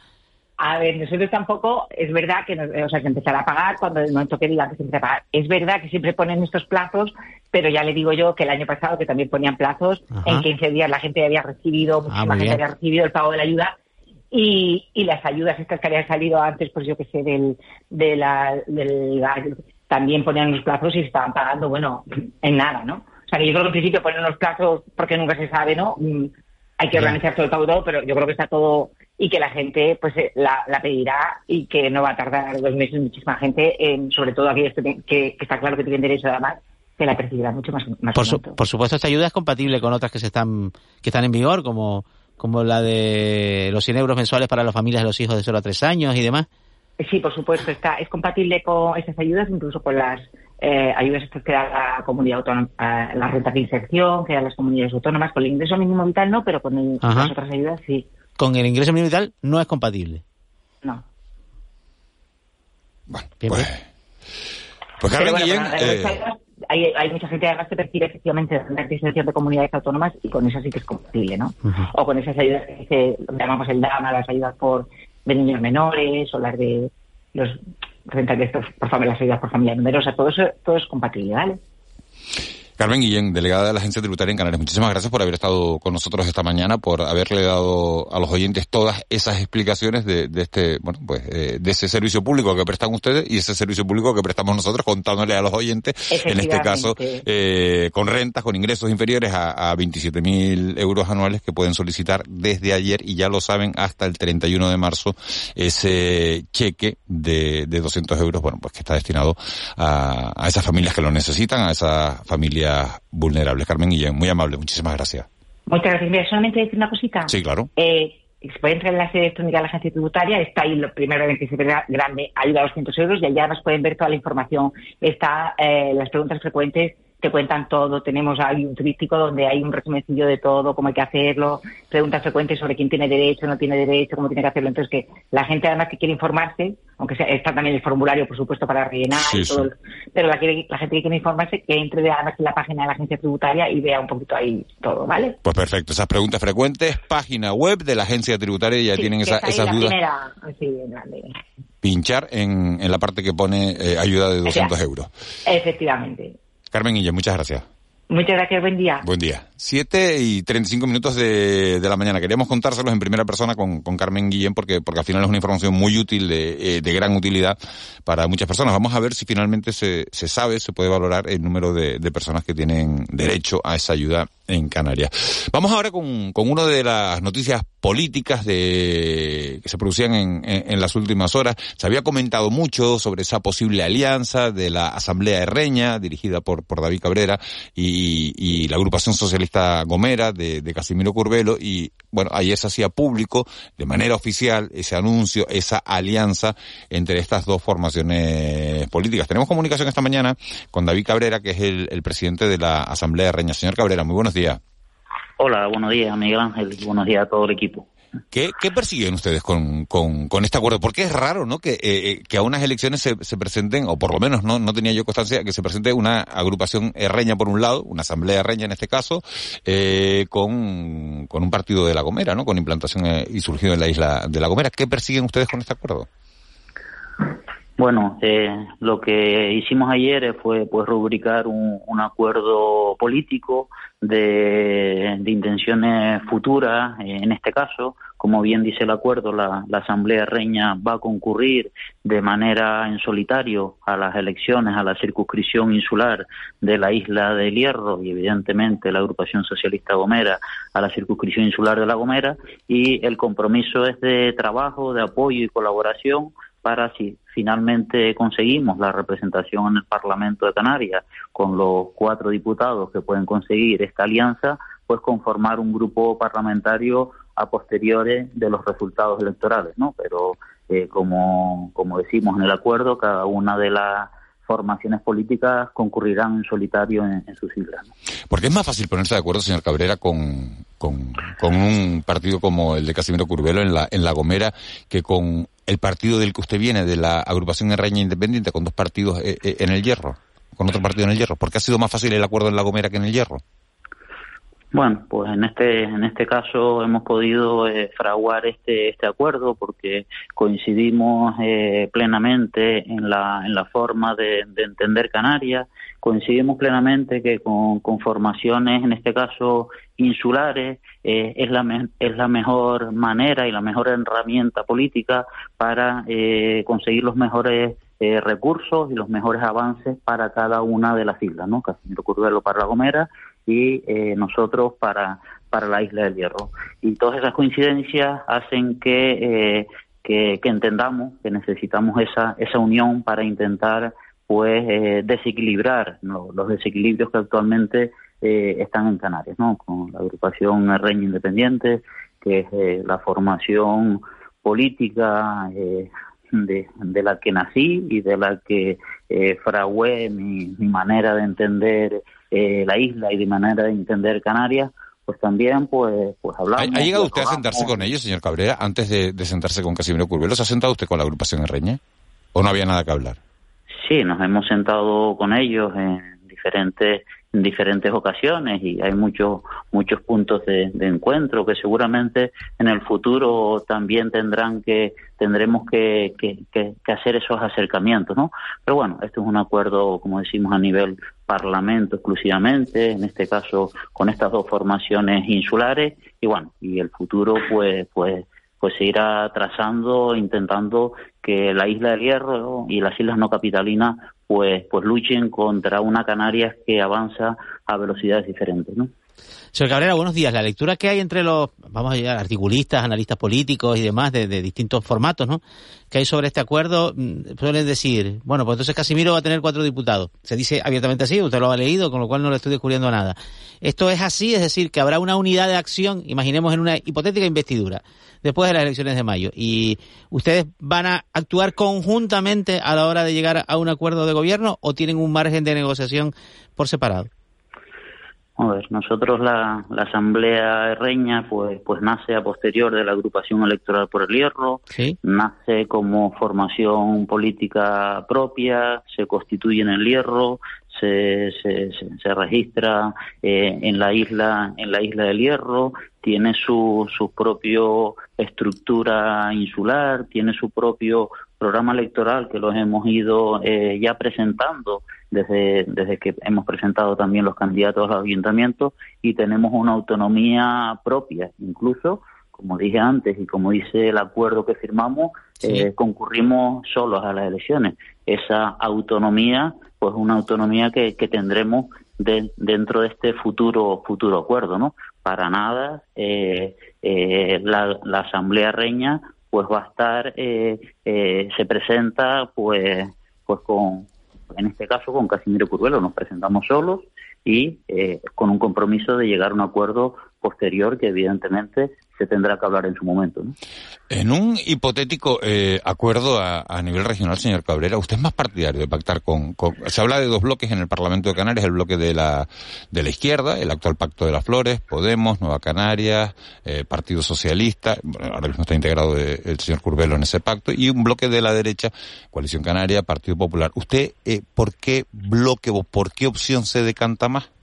A ver, nosotros tampoco, es verdad que, nos- o sea, que empezará a pagar cuando el momento que digan que se empieza a pagar. Es verdad que siempre ponen estos plazos, pero ya le digo yo que el año pasado que también ponían plazos, Ajá. en 15 días la gente había recibido, muchísima muy gente había recibido el pago de la ayuda y, y las ayudas estas que habían salido antes, pues yo que sé, del, de la, del también ponían unos plazos y se estaban pagando, bueno, en nada, ¿no? O sea, que yo creo que en principio ponen unos plazos porque nunca se sabe, ¿no? Mm, Hay que organizar todo el todo, pero yo creo que está todo y que la gente pues eh, la, la pedirá y que no va a tardar dos meses muchísima gente, en, sobre todo aquellos que, que, que está claro que tienen derecho además, que la percibirá mucho más, más Por, su- por supuesto, esta ayuda es compatible con otras que se están que están en vigor, como como la de los 100 euros mensuales para las familias de los hijos de 0 a 3 años y demás. Sí, por supuesto, está, es compatible con estas ayudas, incluso con las eh, ayudas que da la comunidad autónoma, eh, la renta de inserción, que dan las comunidades autónomas, con el ingreso mínimo vital no, pero con el- las otras ayudas sí. Con el ingreso mínimo vital no es compatible. No. Bueno, pues, Pues Carmen bueno, Guillén, las eh, hay, hay mucha gente además que percibe efectivamente la renta de comunidades autónomas y con eso sí que es compatible, ¿no? O con esas ayudas que dice, llamamos el DAMA, las ayudas por de niños menores o las de los rentas de estos por familia, las ayudas por familia numerosa, todo eso todo es compatible, ¿vale? Carmen Guillén, delegada de la Agencia Tributaria en Canarias, muchísimas gracias por haber estado con nosotros esta mañana, por haberle dado a los oyentes todas esas explicaciones de, de este, bueno, pues, eh, de ese servicio público que prestan ustedes y ese servicio público que prestamos nosotros contándole a los oyentes, en este caso, eh, con rentas, con ingresos inferiores a, a 27.000 euros anuales que pueden solicitar desde ayer y ya lo saben hasta el 31 de marzo ese cheque de, de 200 euros, bueno, pues que está destinado a, a esas familias que lo necesitan, a esas familias vulnerables. Carmen Guillén, muy amable, muchísimas gracias. Muchas gracias. Mira, solamente decir una cosita. Sí, claro. Eh, se puede entrar en la sede electrónica de la agencia tributaria, está ahí lo primero que se ve grande, ayuda a 200 euros y allá nos pueden ver toda la información. Está eh, las preguntas frecuentes te cuentan todo. Tenemos ahí un tríptico donde hay un resumencillo de todo, cómo hay que hacerlo, preguntas frecuentes sobre quién tiene derecho, no tiene derecho, cómo tiene que hacerlo. Entonces, que la gente además que quiere informarse, aunque sea, está también el formulario, por supuesto, para rellenar, Sí, y todo, sí. pero la, la gente que quiere informarse, que entre de- además en la página de la agencia tributaria y vea un poquito ahí todo, ¿vale? Pues perfecto, esas preguntas frecuentes, página web de la agencia tributaria, ya Sí, tienen esa- esas la dudas. primera, sí, en grande. Pinchar en, en la parte que pone eh, ayuda de 200 euros. Efectivamente. Carmen Guillén, muchas gracias. Muchas gracias, buen día. Buen día. 7 y 35 minutos de, de la mañana. Queríamos contárselos en primera persona con, con Carmen Guillén porque, porque al final es una información muy útil, de, eh, de gran utilidad para muchas personas. Vamos a ver si finalmente se, se sabe, se puede valorar el número de, de personas que tienen derecho a esa ayuda en Canarias. Vamos ahora con, con una de las noticias políticas de, que se producían en, en, en las últimas horas. Se había comentado mucho sobre esa posible alianza de la Asamblea Herreña, dirigida por, por David Cabrera, y, y la agrupación socialista Gomera de, de Casimiro Curvelo, y bueno, ayer se hacía público, de manera oficial, ese anuncio, esa alianza entre estas dos formaciones políticas. Tenemos comunicación esta mañana con David Cabrera, que es el, el presidente de la Asamblea Herreña. Señor Cabrera, muy buenos días. Hola, buenos días, Miguel Ángel, buenos días a todo el equipo. ¿Qué, qué persiguen ustedes con, con, con este acuerdo? Porque es raro, ¿no? Que, eh, eh, que a unas elecciones se, se presenten, o por lo menos no, no tenía yo constancia, que se presente una agrupación herreña por un lado, una asamblea herreña en este caso, eh, con, con un partido de La Gomera, ¿no? Con implantación eh, y surgido en la isla de La Gomera. ¿Qué persiguen ustedes con este acuerdo? Bueno, eh, lo que hicimos ayer fue pues rubricar un, acuerdo político de, intenciones futuras, eh, en este caso, como bien dice el acuerdo, la, la Asamblea Reña va a concurrir de manera en solitario a las elecciones, a la circunscripción insular de la isla del Hierro y evidentemente la agrupación socialista Gomera a la circunscripción insular de la Gomera. Y el compromiso es de trabajo, de apoyo y colaboración para si finalmente conseguimos la representación en el Parlamento de Canarias con los cuatro diputados que pueden conseguir esta alianza, pues conformar un grupo parlamentario a posteriores de los resultados electorales, ¿no? Pero eh, como, como decimos en el acuerdo, cada una de las formaciones políticas concurrirán en solitario en, en sus islas. ¿no? Porque es más fácil ponerse de acuerdo, señor Cabrera, con, con, con un partido como el de Casimiro Curvelo en la, en La Gomera que con el partido del que usted viene, de la agrupación Herreña Independiente, con dos partidos eh, eh, en el Hierro, con otro partido en el Hierro. ¿Por qué ha sido más fácil el acuerdo en La Gomera que en el Hierro? Bueno, pues en este en este caso hemos podido eh, fraguar este este acuerdo porque coincidimos eh, plenamente en la en la forma de, de entender Canarias, coincidimos plenamente que con, formaciones en este caso insulares eh, es la me- es la mejor manera y la mejor herramienta política para eh, conseguir los mejores eh, recursos y los mejores avances para cada una de las islas, ¿no? Casimiro Curvelo para La Gomera y eh, nosotros para, para la isla del Hierro. Y todas esas coincidencias hacen que, eh, que, que entendamos que necesitamos esa, esa unión para intentar pues eh, desequilibrar ¿no? los desequilibrios que actualmente eh, están en Canarias, ¿no? con la agrupación Reña Independiente, que es eh, la formación política eh, de, de la que nací y de la que eh, fragué mi, mi manera de entender eh, la isla y de manera de entender Canarias, pues también pues pues hablamos. ¿Ha, ha llegado usted a sentarse con ellos, señor Cabrera, antes de, de sentarse con Casimiro Curvelo? ¿Se ha sentado usted con la agrupación Herreña? ¿O no había nada que hablar? Sí, nos hemos sentado con ellos en diferentes en diferentes ocasiones y hay muchos muchos puntos de, de encuentro que seguramente en el futuro también tendrán que tendremos que, que, que, que hacer esos acercamientos, ¿no? Pero bueno, esto es un acuerdo, como decimos, a nivel parlamento exclusivamente, en este caso con estas dos formaciones insulares y bueno, y el futuro pues pues pues se irá trazando intentando que la isla del Hierro y las islas no capitalinas pues pues luchen contra una Canarias que avanza a velocidades diferentes, ¿no? Señor Cabrera, buenos días. La lectura que hay entre los, vamos a llegar, articulistas, analistas políticos y demás de, distintos formatos, ¿no? Que hay sobre este acuerdo, mm, suelen decir, bueno, pues entonces Casimiro va a tener cuatro diputados. Se dice abiertamente así, usted lo ha leído, con lo cual no le estoy descubriendo nada. Esto es así, es decir, que habrá una unidad de acción, imaginemos en una hipotética investidura, después de las elecciones de mayo. Y ustedes van a actuar conjuntamente a la hora de llegar a un acuerdo de gobierno o tienen un margen de negociación por separado. A ver, nosotros la, la Asamblea Herreña pues, pues nace a posterior de la agrupación electoral por el hierro, ¿Sí? nace como formación política propia, se constituye en el hierro, se, se, se, se registra eh, en la isla en la isla del Hierro, tiene su, su propio estructura insular, tiene su propio programa electoral que los hemos ido eh, ya presentando desde, desde que hemos presentado también los candidatos a los ayuntamientos y tenemos una autonomía propia, incluso, como dije antes y como dice el acuerdo que firmamos, sí. eh, concurrimos solos a las elecciones. Esa autonomía, pues una autonomía que, que tendremos de, dentro de este futuro futuro acuerdo, ¿no? Para nada, eh, eh, la, la Asamblea Reña pues va a estar, eh, eh, se presenta pues, pues con, en este caso con Casimiro Curvelo, nos presentamos solos y eh, con un compromiso de llegar a un acuerdo posterior que evidentemente se tendrá que hablar en su momento. En un hipotético eh, acuerdo a, a, nivel regional, señor Cabrera, usted es más partidario de pactar con, Se habla de dos bloques en el Parlamento de Canarias, el bloque de la, de la izquierda, el actual Pacto de las Flores, Podemos, Nueva Canarias, eh, Partido Socialista, bueno, ahora mismo está integrado de, el señor Curvelo en ese pacto, y un bloque de la derecha, Coalición Canaria, Partido Popular. ¿Usted eh, por qué bloque o por qué opción se decanta más?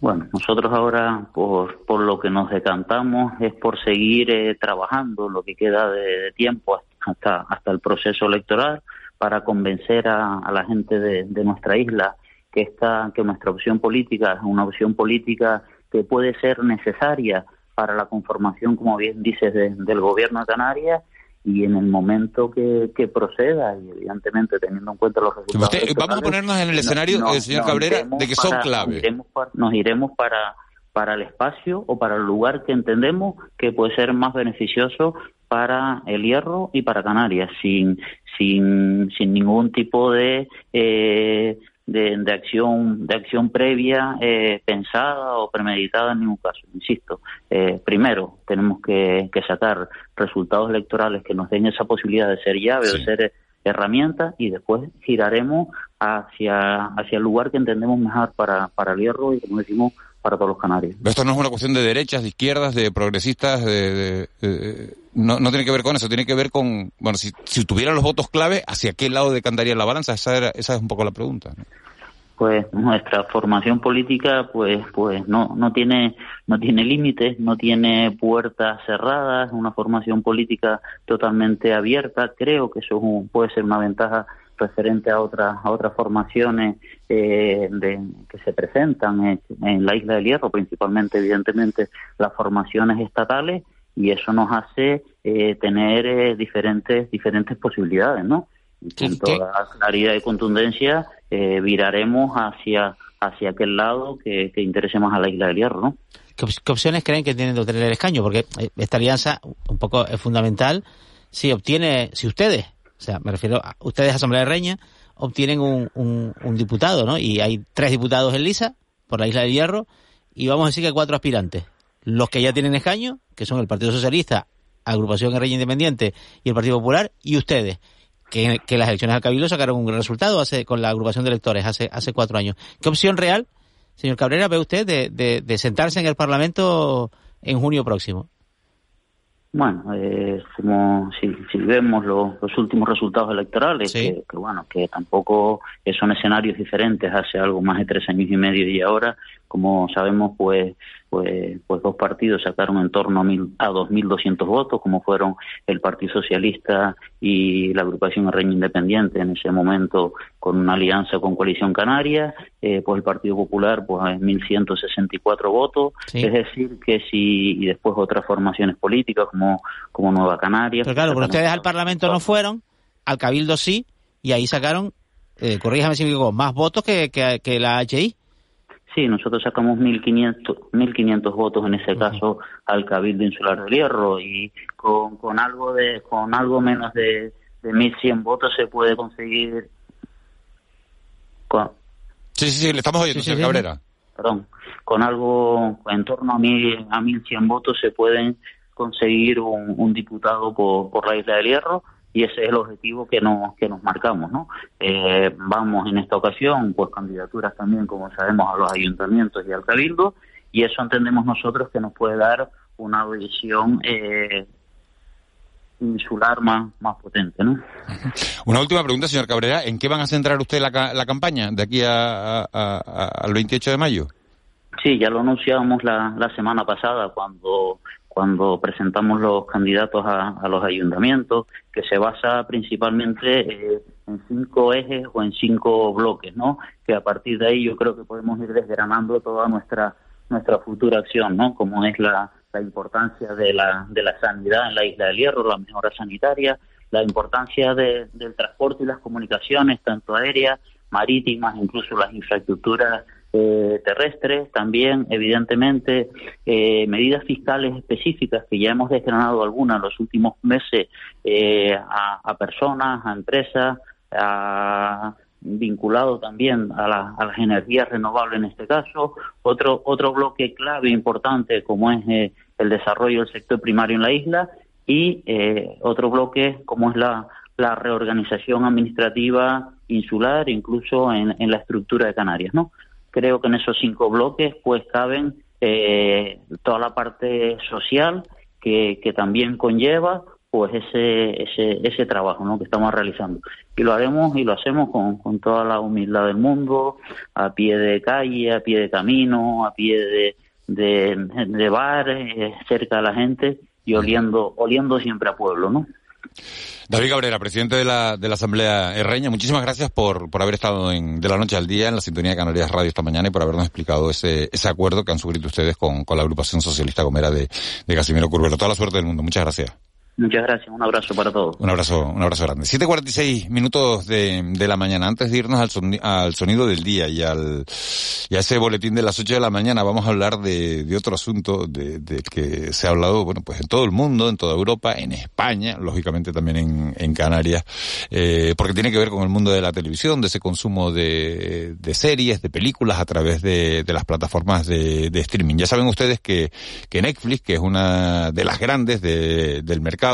Bueno, nosotros ahora por, por lo que nos decantamos es por seguir eh, trabajando lo que queda de, tiempo hasta, hasta el proceso electoral para convencer a, a la gente de, de, nuestra isla que esta, que nuestra opción política es una opción política que puede ser necesaria para la conformación, como bien dices, de, del gobierno de Canarias y en el momento que, que, proceda y evidentemente teniendo en cuenta los resultados Usted, vamos a ponernos en el escenario no, señor Cabrera de que son clave. nos iremos, para, nos iremos para para el espacio o para el lugar que entendemos que puede ser más beneficioso para el hierro y para Canarias sin sin sin ningún tipo de eh, de, de, acción de acción previa eh, pensada o premeditada en ningún caso insisto eh, primero tenemos que, que, sacar resultados electorales que nos den esa posibilidad de ser llave sí. de ser herramienta y después giraremos hacia hacia el lugar que entendemos mejor para para el hierro y como decimos para todos los canarios. Esto no es una cuestión de derechas, de izquierdas, de progresistas, de, de, de, no, no tiene que ver con eso, tiene que ver con, bueno, si, si tuvieran los votos clave, ¿hacia qué lado decantaría la balanza? Esa, era, esa es un poco la pregunta. ¿no? Pues nuestra formación política, pues, pues no, no tiene, no tiene límites, no tiene puertas cerradas, una formación política totalmente abierta. Creo que eso puede ser una ventaja referente a otras a otras formaciones eh, de, que se presentan en, en, la isla del Hierro, principalmente, evidentemente, las formaciones estatales, y eso nos hace eh, tener eh, diferentes diferentes posibilidades, ¿no? Y con toda claridad y contundencia eh, viraremos hacia hacia aquel lado que, que interese más a la isla del Hierro, ¿no? ¿Qué, ¿Qué, opciones creen que tienen de obtener el escaño? Porque esta alianza un poco es fundamental si obtiene, si ustedes o sea, me refiero a ustedes, Asamblea de Reña, obtienen un, un, un, diputado, ¿no? Y hay tres diputados en lisa por la Isla del Hierro y vamos a decir que hay cuatro aspirantes. Los que ya tienen escaño, que son el Partido Socialista, Agrupación Rey Independiente y el Partido Popular, y ustedes, que, que las elecciones al Cabildo sacaron un resultado hace, con la agrupación de electores hace, hace cuatro años. ¿Qué opción real, señor Cabrera, ve usted de, de, de sentarse en el Parlamento en junio próximo? Bueno, eh, como si, si vemos los, los últimos resultados electorales, que, que, bueno, que tampoco son escenarios diferentes hace algo más de tres años y medio y ahora, como sabemos, pues pues, pues dos partidos sacaron en torno a, mil, a 2.200 votos, como fueron el Partido Socialista y la agrupación Reino Independiente en ese momento con una alianza con Coalición Canaria, eh, pues el Partido Popular pues 1.164 votos, es decir, que si, y después otras formaciones políticas como, como Nueva Canaria. Pero claro, pero ustedes al Parlamento no fueron, al Cabildo sí, y ahí sacaron, eh, corríjame si me digo, más votos que, que, que la HI. Sí, nosotros sacamos 1.500 1500 votos en ese caso al Cabildo Insular del Hierro y con, con algo de con algo menos de, de 1.100 votos se puede conseguir. Con, sí, sí, sí, le estamos oyendo, sí, señor sí, Cabrera. Perdón, con algo en torno a, mil, a 1.100 votos se pueden conseguir un, un diputado por, por la Isla del Hierro y ese es el objetivo que nos que nos marcamos no eh, vamos en esta ocasión pues candidaturas también como sabemos a los ayuntamientos y al cabildo y eso entendemos nosotros que nos puede dar una visión eh, insular más, más potente, ¿no? Una última pregunta, señor Cabrera. ¿En qué van a centrar usted la, la campaña de aquí a, a, a, al 28 de mayo? Sí, ya lo anunciamos la, la semana pasada cuando cuando presentamos los candidatos a, a los ayuntamientos, que se basa principalmente eh, en cinco ejes o en cinco bloques, ¿no? Que a partir de ahí yo creo que podemos ir desgranando toda nuestra nuestra futura acción, ¿no? Como es la, la importancia de la, de la sanidad en la isla del Hierro, la mejora sanitaria, la importancia de, del transporte y las comunicaciones, tanto aéreas, marítimas, incluso las infraestructuras eh, terrestres, también evidentemente eh, medidas fiscales específicas que ya hemos desgranado algunas en los últimos meses eh, a, personas, a empresas, a, vinculado también a, la, a, las energías renovables en este caso, otro otro bloque clave importante como es eh, el desarrollo del sector primario en la isla y eh, otro bloque como es la, reorganización administrativa insular, incluso en la estructura de Canarias, ¿no? Creo que en esos cinco bloques pues caben eh, toda la parte social que, también conlleva pues ese, ese, ese trabajo ¿no? que estamos realizando. Y lo haremos y lo hacemos con, con toda la humildad del mundo, a pie de calle, a pie de camino, a pie de, de, de bar, eh, cerca de la gente y oliendo, oliendo siempre a pueblo, ¿no? David Cabrera, presidente de la, de la Asamblea Herreña, muchísimas gracias por, por haber estado en, de la noche al día en la sintonía de Canarias Radio esta mañana y por habernos explicado ese, ese acuerdo que han suscrito ustedes con, con la agrupación socialista Gomera de, de Casimiro Curbero. Toda la suerte del mundo. Muchas gracias. Muchas gracias, un abrazo para todos. Un abrazo, un abrazo grande. 7.46 minutos de, de la mañana. Antes de irnos al, soni al sonido del día y al y a ese boletín de las 8 de la mañana, vamos a hablar de, de otro asunto de, de, que se ha hablado, bueno, pues en todo el mundo, en toda Europa, en España, lógicamente también en, en Canarias, eh, porque tiene que ver con el mundo de la televisión, de ese consumo de, de series, de películas a través de, de las plataformas de, de streaming. Ya saben ustedes que, que Netflix, que es una de las grandes de, del mercado,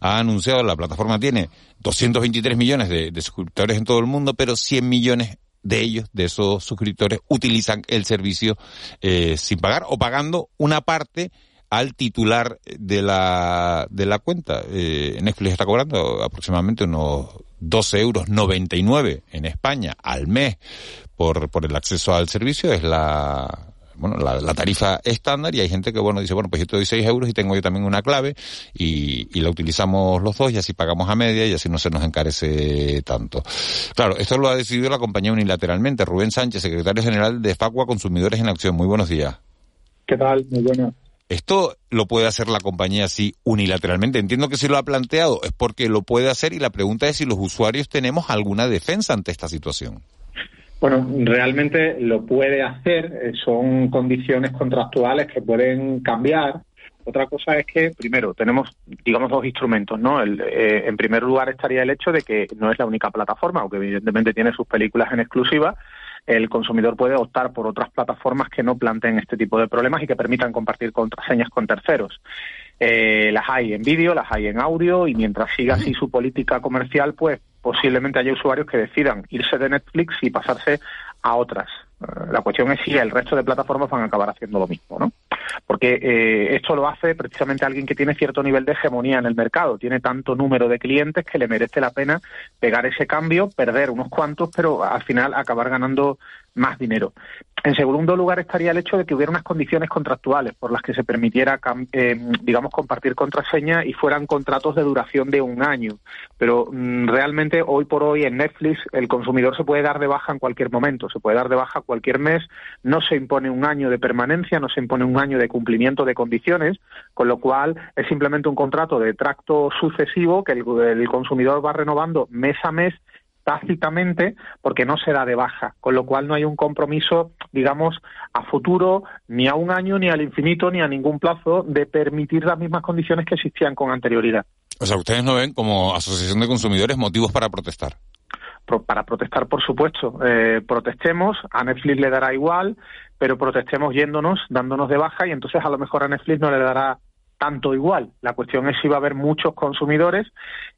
ha anunciado, la plataforma tiene 223 millones de, suscriptores en todo el mundo, pero 100 millones de ellos, de esos suscriptores, utilizan el servicio eh, sin pagar o pagando una parte al titular de la, de la cuenta. Eh, Netflix está cobrando aproximadamente unos 12 euros 99 en España al mes por, por el acceso al servicio. Es la, bueno, la, la, tarifa estándar y hay gente que, bueno, dice, bueno, pues yo te doy 6 euros y tengo yo también una clave y, y la utilizamos los dos y así pagamos a media y así no se nos encarece tanto. Claro, esto lo ha decidido la compañía unilateralmente. Rubén Sánchez, secretario general de Facua Consumidores en Acción. Muy buenos días. ¿Qué tal? Muy bueno. ¿Esto lo puede hacer la compañía así unilateralmente? Entiendo que si lo ha planteado es porque lo puede hacer y la pregunta es si los usuarios tenemos alguna defensa ante esta situación. Bueno, realmente lo puede hacer, eh, son condiciones contractuales que pueden cambiar. Otra cosa es que, primero, tenemos, digamos, dos instrumentos, ¿no? El, eh, en primer lugar estaría el hecho de que no es la única plataforma, aunque evidentemente tiene sus películas en exclusiva, el consumidor puede optar por otras plataformas que no planteen este tipo de problemas y que permitan compartir contraseñas con terceros. Eh, las hay en vídeo, las hay en audio y mientras siga así su política comercial, pues posiblemente haya usuarios que decidan irse de Netflix y pasarse a otras. Eh, la cuestión es si el resto de plataformas van a acabar haciendo lo mismo, ¿no? Porque eh, esto lo hace precisamente alguien que tiene cierto nivel de hegemonía en el mercado, tiene tanto número de clientes que le merece la pena pegar ese cambio, perder unos cuantos, pero al final acabar ganando más dinero. En segundo lugar estaría el hecho de que hubiera unas condiciones contractuales por las que se permitiera, eh, digamos, compartir contraseña y fueran contratos de duración de un año. Pero mm, realmente hoy por hoy en Netflix el consumidor se puede dar de baja en cualquier momento, se puede dar de baja cualquier mes, no se impone un año de permanencia, no se impone un año de cumplimiento de condiciones, con lo cual es simplemente un contrato de tracto sucesivo que el consumidor va renovando mes a mes tácitamente porque no se da de baja, con lo cual no hay un compromiso, digamos, a futuro, ni a un año, ni al infinito, ni a ningún plazo, de permitir las mismas condiciones que existían con anterioridad. O sea, ustedes no ven como Asociación de Consumidores motivos para protestar. para protestar, por supuesto. Eh, protestemos, a Netflix le dará igual, pero protestemos yéndonos, dándonos de baja, y entonces a lo mejor a Netflix no le dará tanto igual. La cuestión es si va a haber muchos consumidores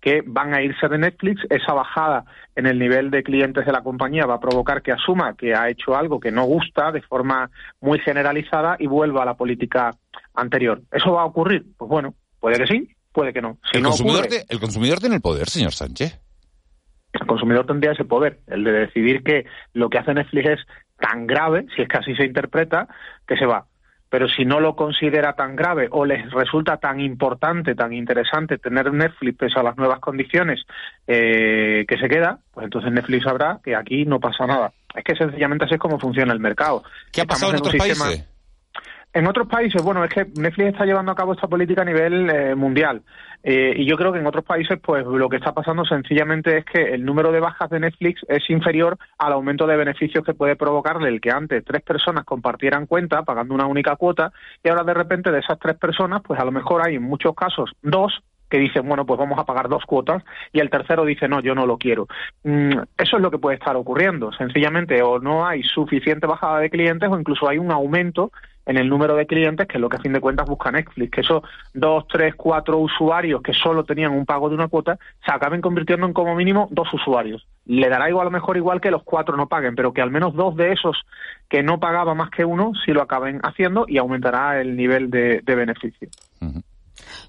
que van a irse de Netflix. Esa bajada en el nivel de clientes de la compañía va a provocar que asuma que ha hecho algo que no gusta de forma muy generalizada y vuelva a la política anterior. ¿Eso va a ocurrir? Pues bueno, puede que sí, puede que no. el, consumidor el consumidor tiene el poder, señor Sánchez. El consumidor tendría ese poder, el de decidir que lo que hace Netflix es tan grave, si es que así se interpreta, que se va pero si no lo considera tan grave o les resulta tan importante, tan interesante tener Netflix pese a las nuevas condiciones eh, que se queda, pues entonces Netflix sabrá que aquí no pasa nada. Es que sencillamente así es como funciona el mercado. ¿Qué ha pasado en, otros países? En otros países, bueno, es que Netflix está llevando a cabo esta política a nivel eh, mundial. Eh, y yo creo que en otros países, pues lo que está pasando sencillamente es que el número de bajas de Netflix es inferior al aumento de beneficios que puede provocarle el que antes tres personas compartieran cuenta pagando una única cuota y ahora de repente de esas tres personas, pues a lo mejor hay en muchos casos dos que dicen, bueno, pues vamos a pagar dos cuotas, y el tercero dice, no, yo no lo quiero. Mm, eso es lo que puede estar ocurriendo. Sencillamente, o no hay suficiente bajada de clientes, o incluso hay un aumento en el número de clientes, que es lo que a fin de cuentas busca Netflix, que esos dos, tres, cuatro usuarios que solo tenían un pago de una cuota, se acaben convirtiendo en como mínimo dos usuarios. Le dará igual a lo mejor igual que los cuatro no paguen, pero que al menos dos de esos que no pagaban más que uno sí lo acaben haciendo y aumentará el nivel de, beneficio.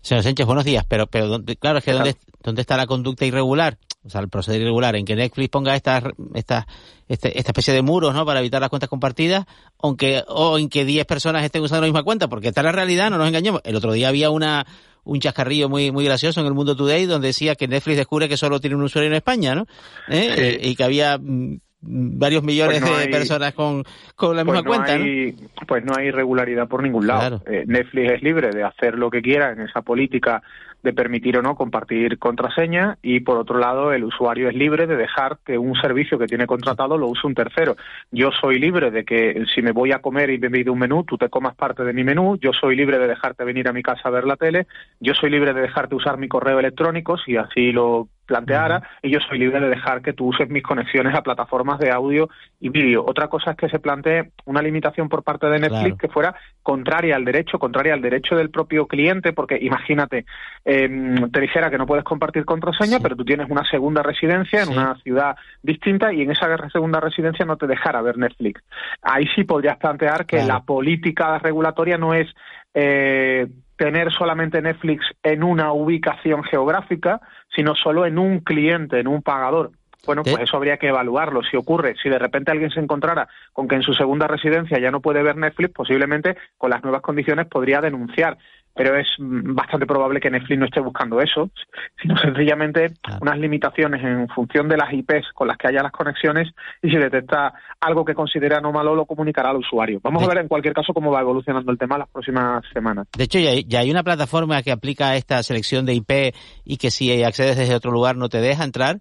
Señor Sánchez, buenos días, pero, pero claro, es que ¿dónde, ¿dónde está la conducta irregular? o sea, el proceder irregular, en que Netflix ponga esta, esta, este, esta especie de muros, ¿no? Para evitar las cuentas compartidas, aunque, o en que 10 personas estén usando la misma cuenta, porque está la realidad, no nos engañemos. El otro día había una, un chascarrillo muy, muy gracioso en el Mundo Today donde decía que Netflix descubre que solo tiene un usuario en España, ¿no? ¿Eh? Y que había mm, varios millones pues de personas con, con la misma pues cuenta. Hay, Pues no hay irregularidad por ningún lado. Eh, Netflix es libre de hacer lo que quiera en esa política de permitir o no compartir contraseña y por otro lado el usuario es libre de dejar que un servicio que tiene contratado lo use un tercero. Yo soy libre de que si me voy a comer y me pido un menú, tú te comas parte de mi menú, yo soy libre de dejarte venir a mi casa a ver la tele, yo soy libre de dejarte usar mi correo electrónico si así lo planteara y yo soy libre de dejar que tú uses mis conexiones a plataformas de audio y vídeo. Otra cosa es que se plantee una limitación por parte de Netflix que fuera contraria al derecho, contraria al derecho del propio cliente, porque imagínate, em, te dijera que no puedes compartir contraseña, pero tú tienes una segunda residencia en una ciudad distinta y en esa segunda residencia no te dejara ver Netflix. Ahí sí podrías plantear que la política regulatoria no es eh, tener solamente Netflix en una ubicación geográfica, sino solo en un cliente, en un pagador. Bueno, pues eso habría que evaluarlo. Si ocurre, si de repente alguien se encontrara con que en su segunda residencia ya no puede ver Netflix, posiblemente con las nuevas condiciones podría denunciar pero es bastante probable que Netflix no esté buscando eso, sino sencillamente unas limitaciones en función de las IPs con las que haya las conexiones y si detecta algo que considera anómalo lo comunicará al usuario. Vamos a ver en cualquier caso cómo va evolucionando el tema las próximas semanas. De hecho, ya hay, ya hay una plataforma que aplica esta selección de IP y que si accedes desde otro lugar no te deja entrar,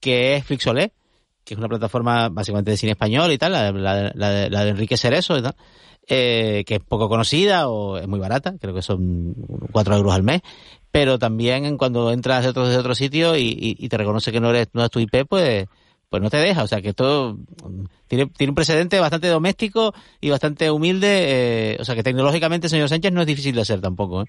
que es Flixolé, que es una plataforma básicamente de cine español y tal, la, la, la de Enrique Cerezo y tal eh, que es poco conocida o es muy barata, creo que son 4 euros al mes, pero también cuando entras de otro, de otro sitio y, te reconoce que no eres no es tu IP, pues pues no te deja. O sea, que esto tiene, tiene un precedente bastante doméstico y bastante humilde. Eh, o sea, que tecnológicamente, señor Sánchez, no es difícil de hacer tampoco. ¿eh?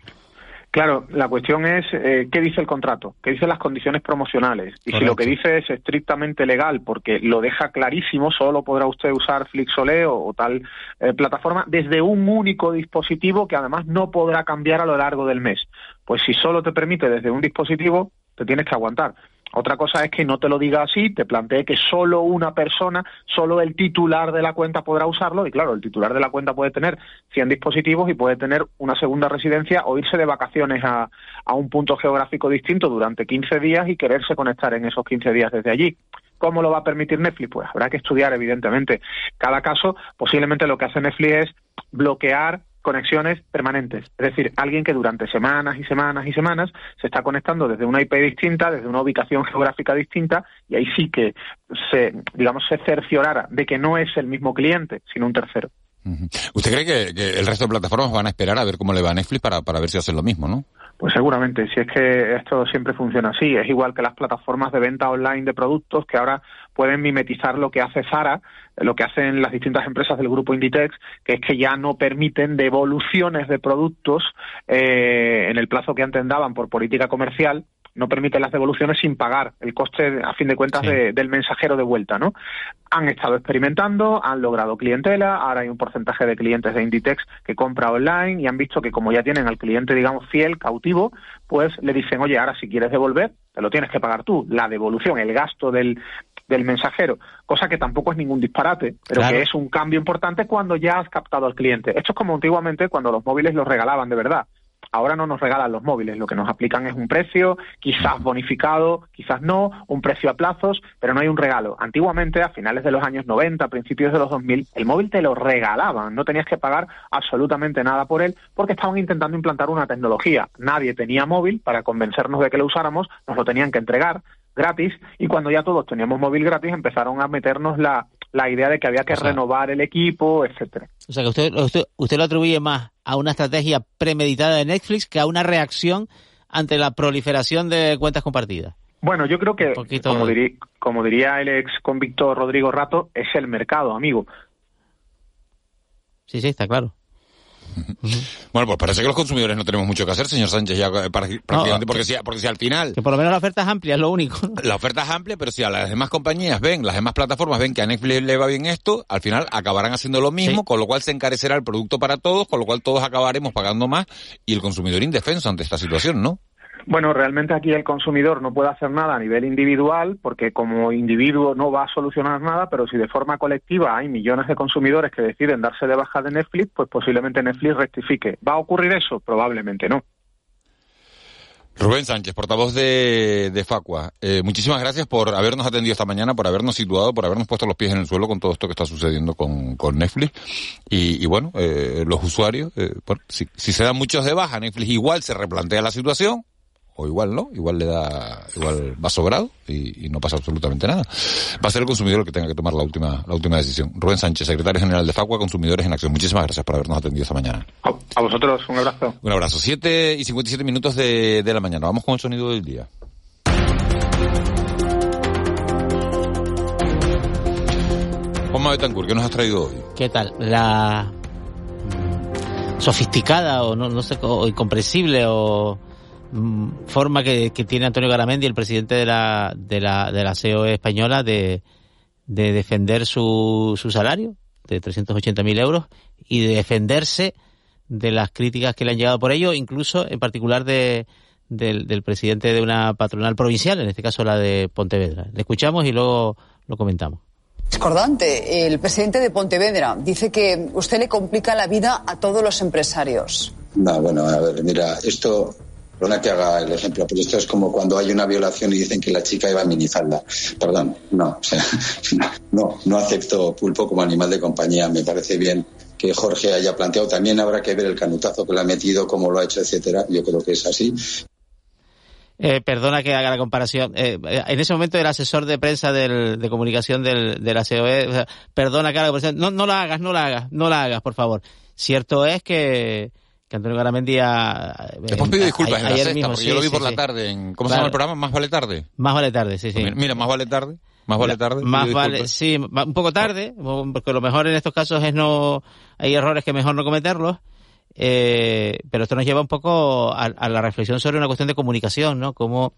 Claro, la cuestión es eh, qué dice el contrato, qué dicen las condiciones promocionales. Y si lo que dice es estrictamente legal, porque lo deja clarísimo, solo podrá usted usar Flixolé o, o tal eh, plataforma desde un único dispositivo que además no podrá cambiar a lo largo del mes. Pues si solo te permite desde un dispositivo, te tienes que aguantar. Otra cosa es que no te lo diga así, te plantee que solo una persona, solo el titular de la cuenta podrá usarlo y claro, el titular de la cuenta puede tener 100 dispositivos y puede tener una segunda residencia o irse de vacaciones a, a un punto geográfico distinto durante 15 días y quererse conectar en esos 15 días desde allí. ¿Cómo lo va a permitir Netflix? Pues habrá que estudiar, evidentemente. Cada caso, posiblemente lo que hace Netflix es bloquear conexiones permanentes. Es decir, alguien que durante semanas y semanas y semanas se está conectando desde una IP distinta, desde una ubicación geográfica distinta, y ahí sí que se, digamos, se cerciorara de que no es el mismo cliente, sino un tercero. ¿Usted cree que, el resto de plataformas van a esperar a ver cómo le va a Netflix para, para ver si hacen lo mismo, no? Pues seguramente, si es que esto siempre funciona así. Es igual que las plataformas de venta online de productos que ahora pueden mimetizar lo que hace Zara, lo que hacen las distintas empresas del grupo Inditex, que es que ya no permiten devoluciones de productos eh, en el plazo que antes daban por política comercial no permiten las devoluciones sin pagar el coste, a fin de cuentas, sí. de, del mensajero de vuelta, ¿no? Han estado experimentando, han logrado clientela, ahora hay un porcentaje de clientes de Inditex que compra online y han visto que como ya tienen al cliente, digamos, fiel, cautivo, pues le dicen, oye, ahora si quieres devolver, te lo tienes que pagar tú, la devolución, el gasto del, del mensajero, cosa que tampoco es ningún disparate, pero claro. que es un cambio importante cuando ya has captado al cliente. Esto es como antiguamente cuando los móviles los regalaban de verdad. Ahora no nos regalan los móviles, lo que nos aplican es un precio, quizás bonificado, quizás no, un precio a plazos, pero no hay un regalo. Antiguamente, a finales de los años 90, principios de los 2000, el móvil te lo regalaban, no tenías que pagar absolutamente nada por él porque estaban intentando implantar una tecnología. Nadie tenía móvil para convencernos de que lo usáramos, nos lo tenían que entregar gratis y cuando ya todos teníamos móvil gratis empezaron a meternos la, la idea de que había que o sea, renovar el equipo, etcétera. O sea que usted, usted, usted lo atribuye más a una estrategia premeditada de Netflix que a una reacción ante la proliferación de cuentas compartidas. Bueno, yo creo que, como, diría, como diría el ex convicto Rodrigo Rato, es el mercado, amigo. Sí, sí, está claro. Bueno, pues parece que los consumidores no tenemos mucho que hacer, señor Sánchez, ya prácticamente, no, porque, si, porque si al final... Que por lo menos la oferta es amplia, es lo único. La oferta es amplia, pero si a las demás compañías ven, las demás plataformas ven que a Netflix le va bien esto, al final acabarán haciendo lo mismo, sí. con lo cual se encarecerá el producto para todos, con lo cual todos acabaremos pagando más y el consumidor indefenso ante esta situación, ¿no? Bueno, realmente aquí el consumidor no puede hacer nada a nivel individual porque como individuo no va a solucionar nada, pero si de forma colectiva hay millones de consumidores que deciden darse de baja de Netflix, pues posiblemente Netflix rectifique. ¿Va a ocurrir eso? Probablemente no. Rubén Sánchez, portavoz de, Facua, eh, muchísimas gracias por habernos atendido esta mañana, por habernos situado, por habernos puesto los pies en el suelo con todo esto que está sucediendo con, con Netflix. Y, y bueno, eh, los usuarios, eh, si, si se dan muchos de baja, Netflix igual se replantea la situación, o igual no, igual le da, igual va sobrado y, y, no pasa absolutamente nada. Va a ser el consumidor el que tenga que tomar la última, la última decisión. Rubén Sánchez, secretario general de Facua, Consumidores en Acción. Muchísimas gracias por habernos atendido esta mañana. A, a vosotros, un abrazo. Un abrazo. 7 y 57 minutos de, de la mañana. Vamos con el sonido del día. Juanma Betancourt, ¿qué nos has traído hoy? ¿Qué tal? La sofisticada o no, no sé, o incomprensible o forma que, que, tiene Antonio Garamendi, el presidente de la, de la, de la COE española, de, de defender su, su salario de 380.000 euros y de defenderse de las críticas que le han llegado por ello, incluso en particular de, del, del presidente de una patronal provincial, en este caso la de Pontevedra. Le escuchamos y luego lo comentamos. Discordante, el presidente de Pontevedra dice que usted le complica la vida a todos los empresarios. No, bueno, a ver, mira, esto Perdona que haga el ejemplo, pero esto es como cuando hay una violación y dicen que la chica iba en minifalda. Perdón, no, o sea, no, no acepto pulpo como animal de compañía. Me parece bien que Jorge haya planteado. También habrá que ver el canutazo que le ha metido, cómo lo ha hecho, etcétera. Yo creo que es así. Eh, perdona que haga la comparación. Eh, en ese momento el asesor de prensa de comunicación del, de la COE, perdona que haga la comparación. No, no la hagas, no la hagas, no la hagas, por favor. Cierto es que que Antonio Garamendi ha... Te hemos pedido disculpas a, en la sexta, mismo, porque sí, yo lo vi sí, por sí. la tarde en... ¿Cómo claro. se llama el programa? ¿Más vale tarde? Más vale tarde, sí, sí. Mira, Más vale tarde. Más vale tarde. Más vale, sí, un poco tarde, porque lo mejor en estos casos es no, hay errores que mejor no cometerlos. Eh, pero esto nos lleva un poco a, la reflexión sobre una cuestión de comunicación, ¿no? Como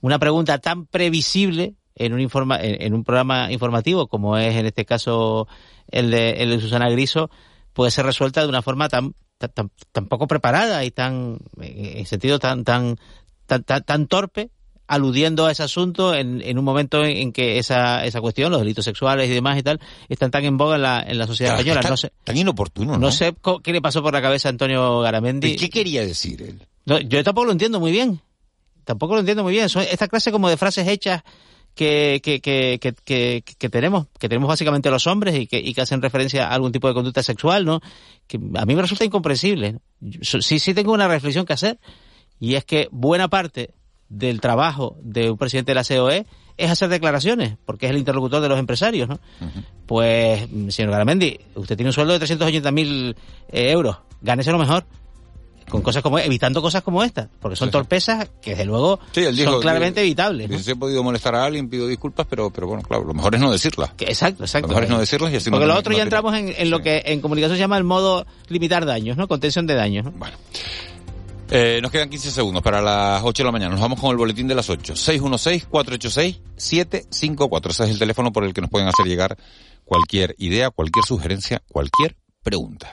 una pregunta tan previsible en un, informa, en, un programa informativo como es en este caso el de, el de Susana Griso, puede ser resuelta de una forma tan, tan, tan poco preparada y tan, en sentido tan, tan, tan, tan, torpe aludiendo a ese asunto en, en un momento en, que esa, esa cuestión, los delitos sexuales y demás y tal, están tan en boga en la, en la sociedad española. no sé, tan inoportuno, ¿no? No sé qué le pasó por la cabeza a Antonio Garamendi. ¿Y qué quería decir él? yo tampoco lo entiendo muy bien. Tampoco lo entiendo muy bien. Son esta clase como de frases hechas que, que, que, que, que tenemos, que tenemos básicamente los hombres y que, y que hacen referencia a algún tipo de conducta sexual, ¿no? Que a mí me resulta incomprensible. Sí, sí tengo una reflexión que hacer y es que buena parte del trabajo de un presidente de la COE es hacer declaraciones, porque es el interlocutor de los empresarios, ¿no? Pues, señor Garamendi, usted tiene un sueldo de 380.000 mil eh, euros, gánese lo mejor con cosas como evitando cosas como estas, porque son torpezas que desde luego son claramente evitables. Si he podido molestar a alguien, pido disculpas, pero pero bueno, claro, lo mejor es no decirlas. Exacto, exacto. Lo mejor es no decirlas y así Porque no lo otro ya entramos en, lo que en comunicación se llama el modo limitar daños, ¿no? Contención de daños. ¿no? Bueno. Eh, nos quedan 15 segundos para las 8 de la mañana. Nos vamos con el boletín de las 8. 616-486-754. Ese es el teléfono por el que nos pueden hacer llegar cualquier idea, cualquier sugerencia, cualquier pregunta.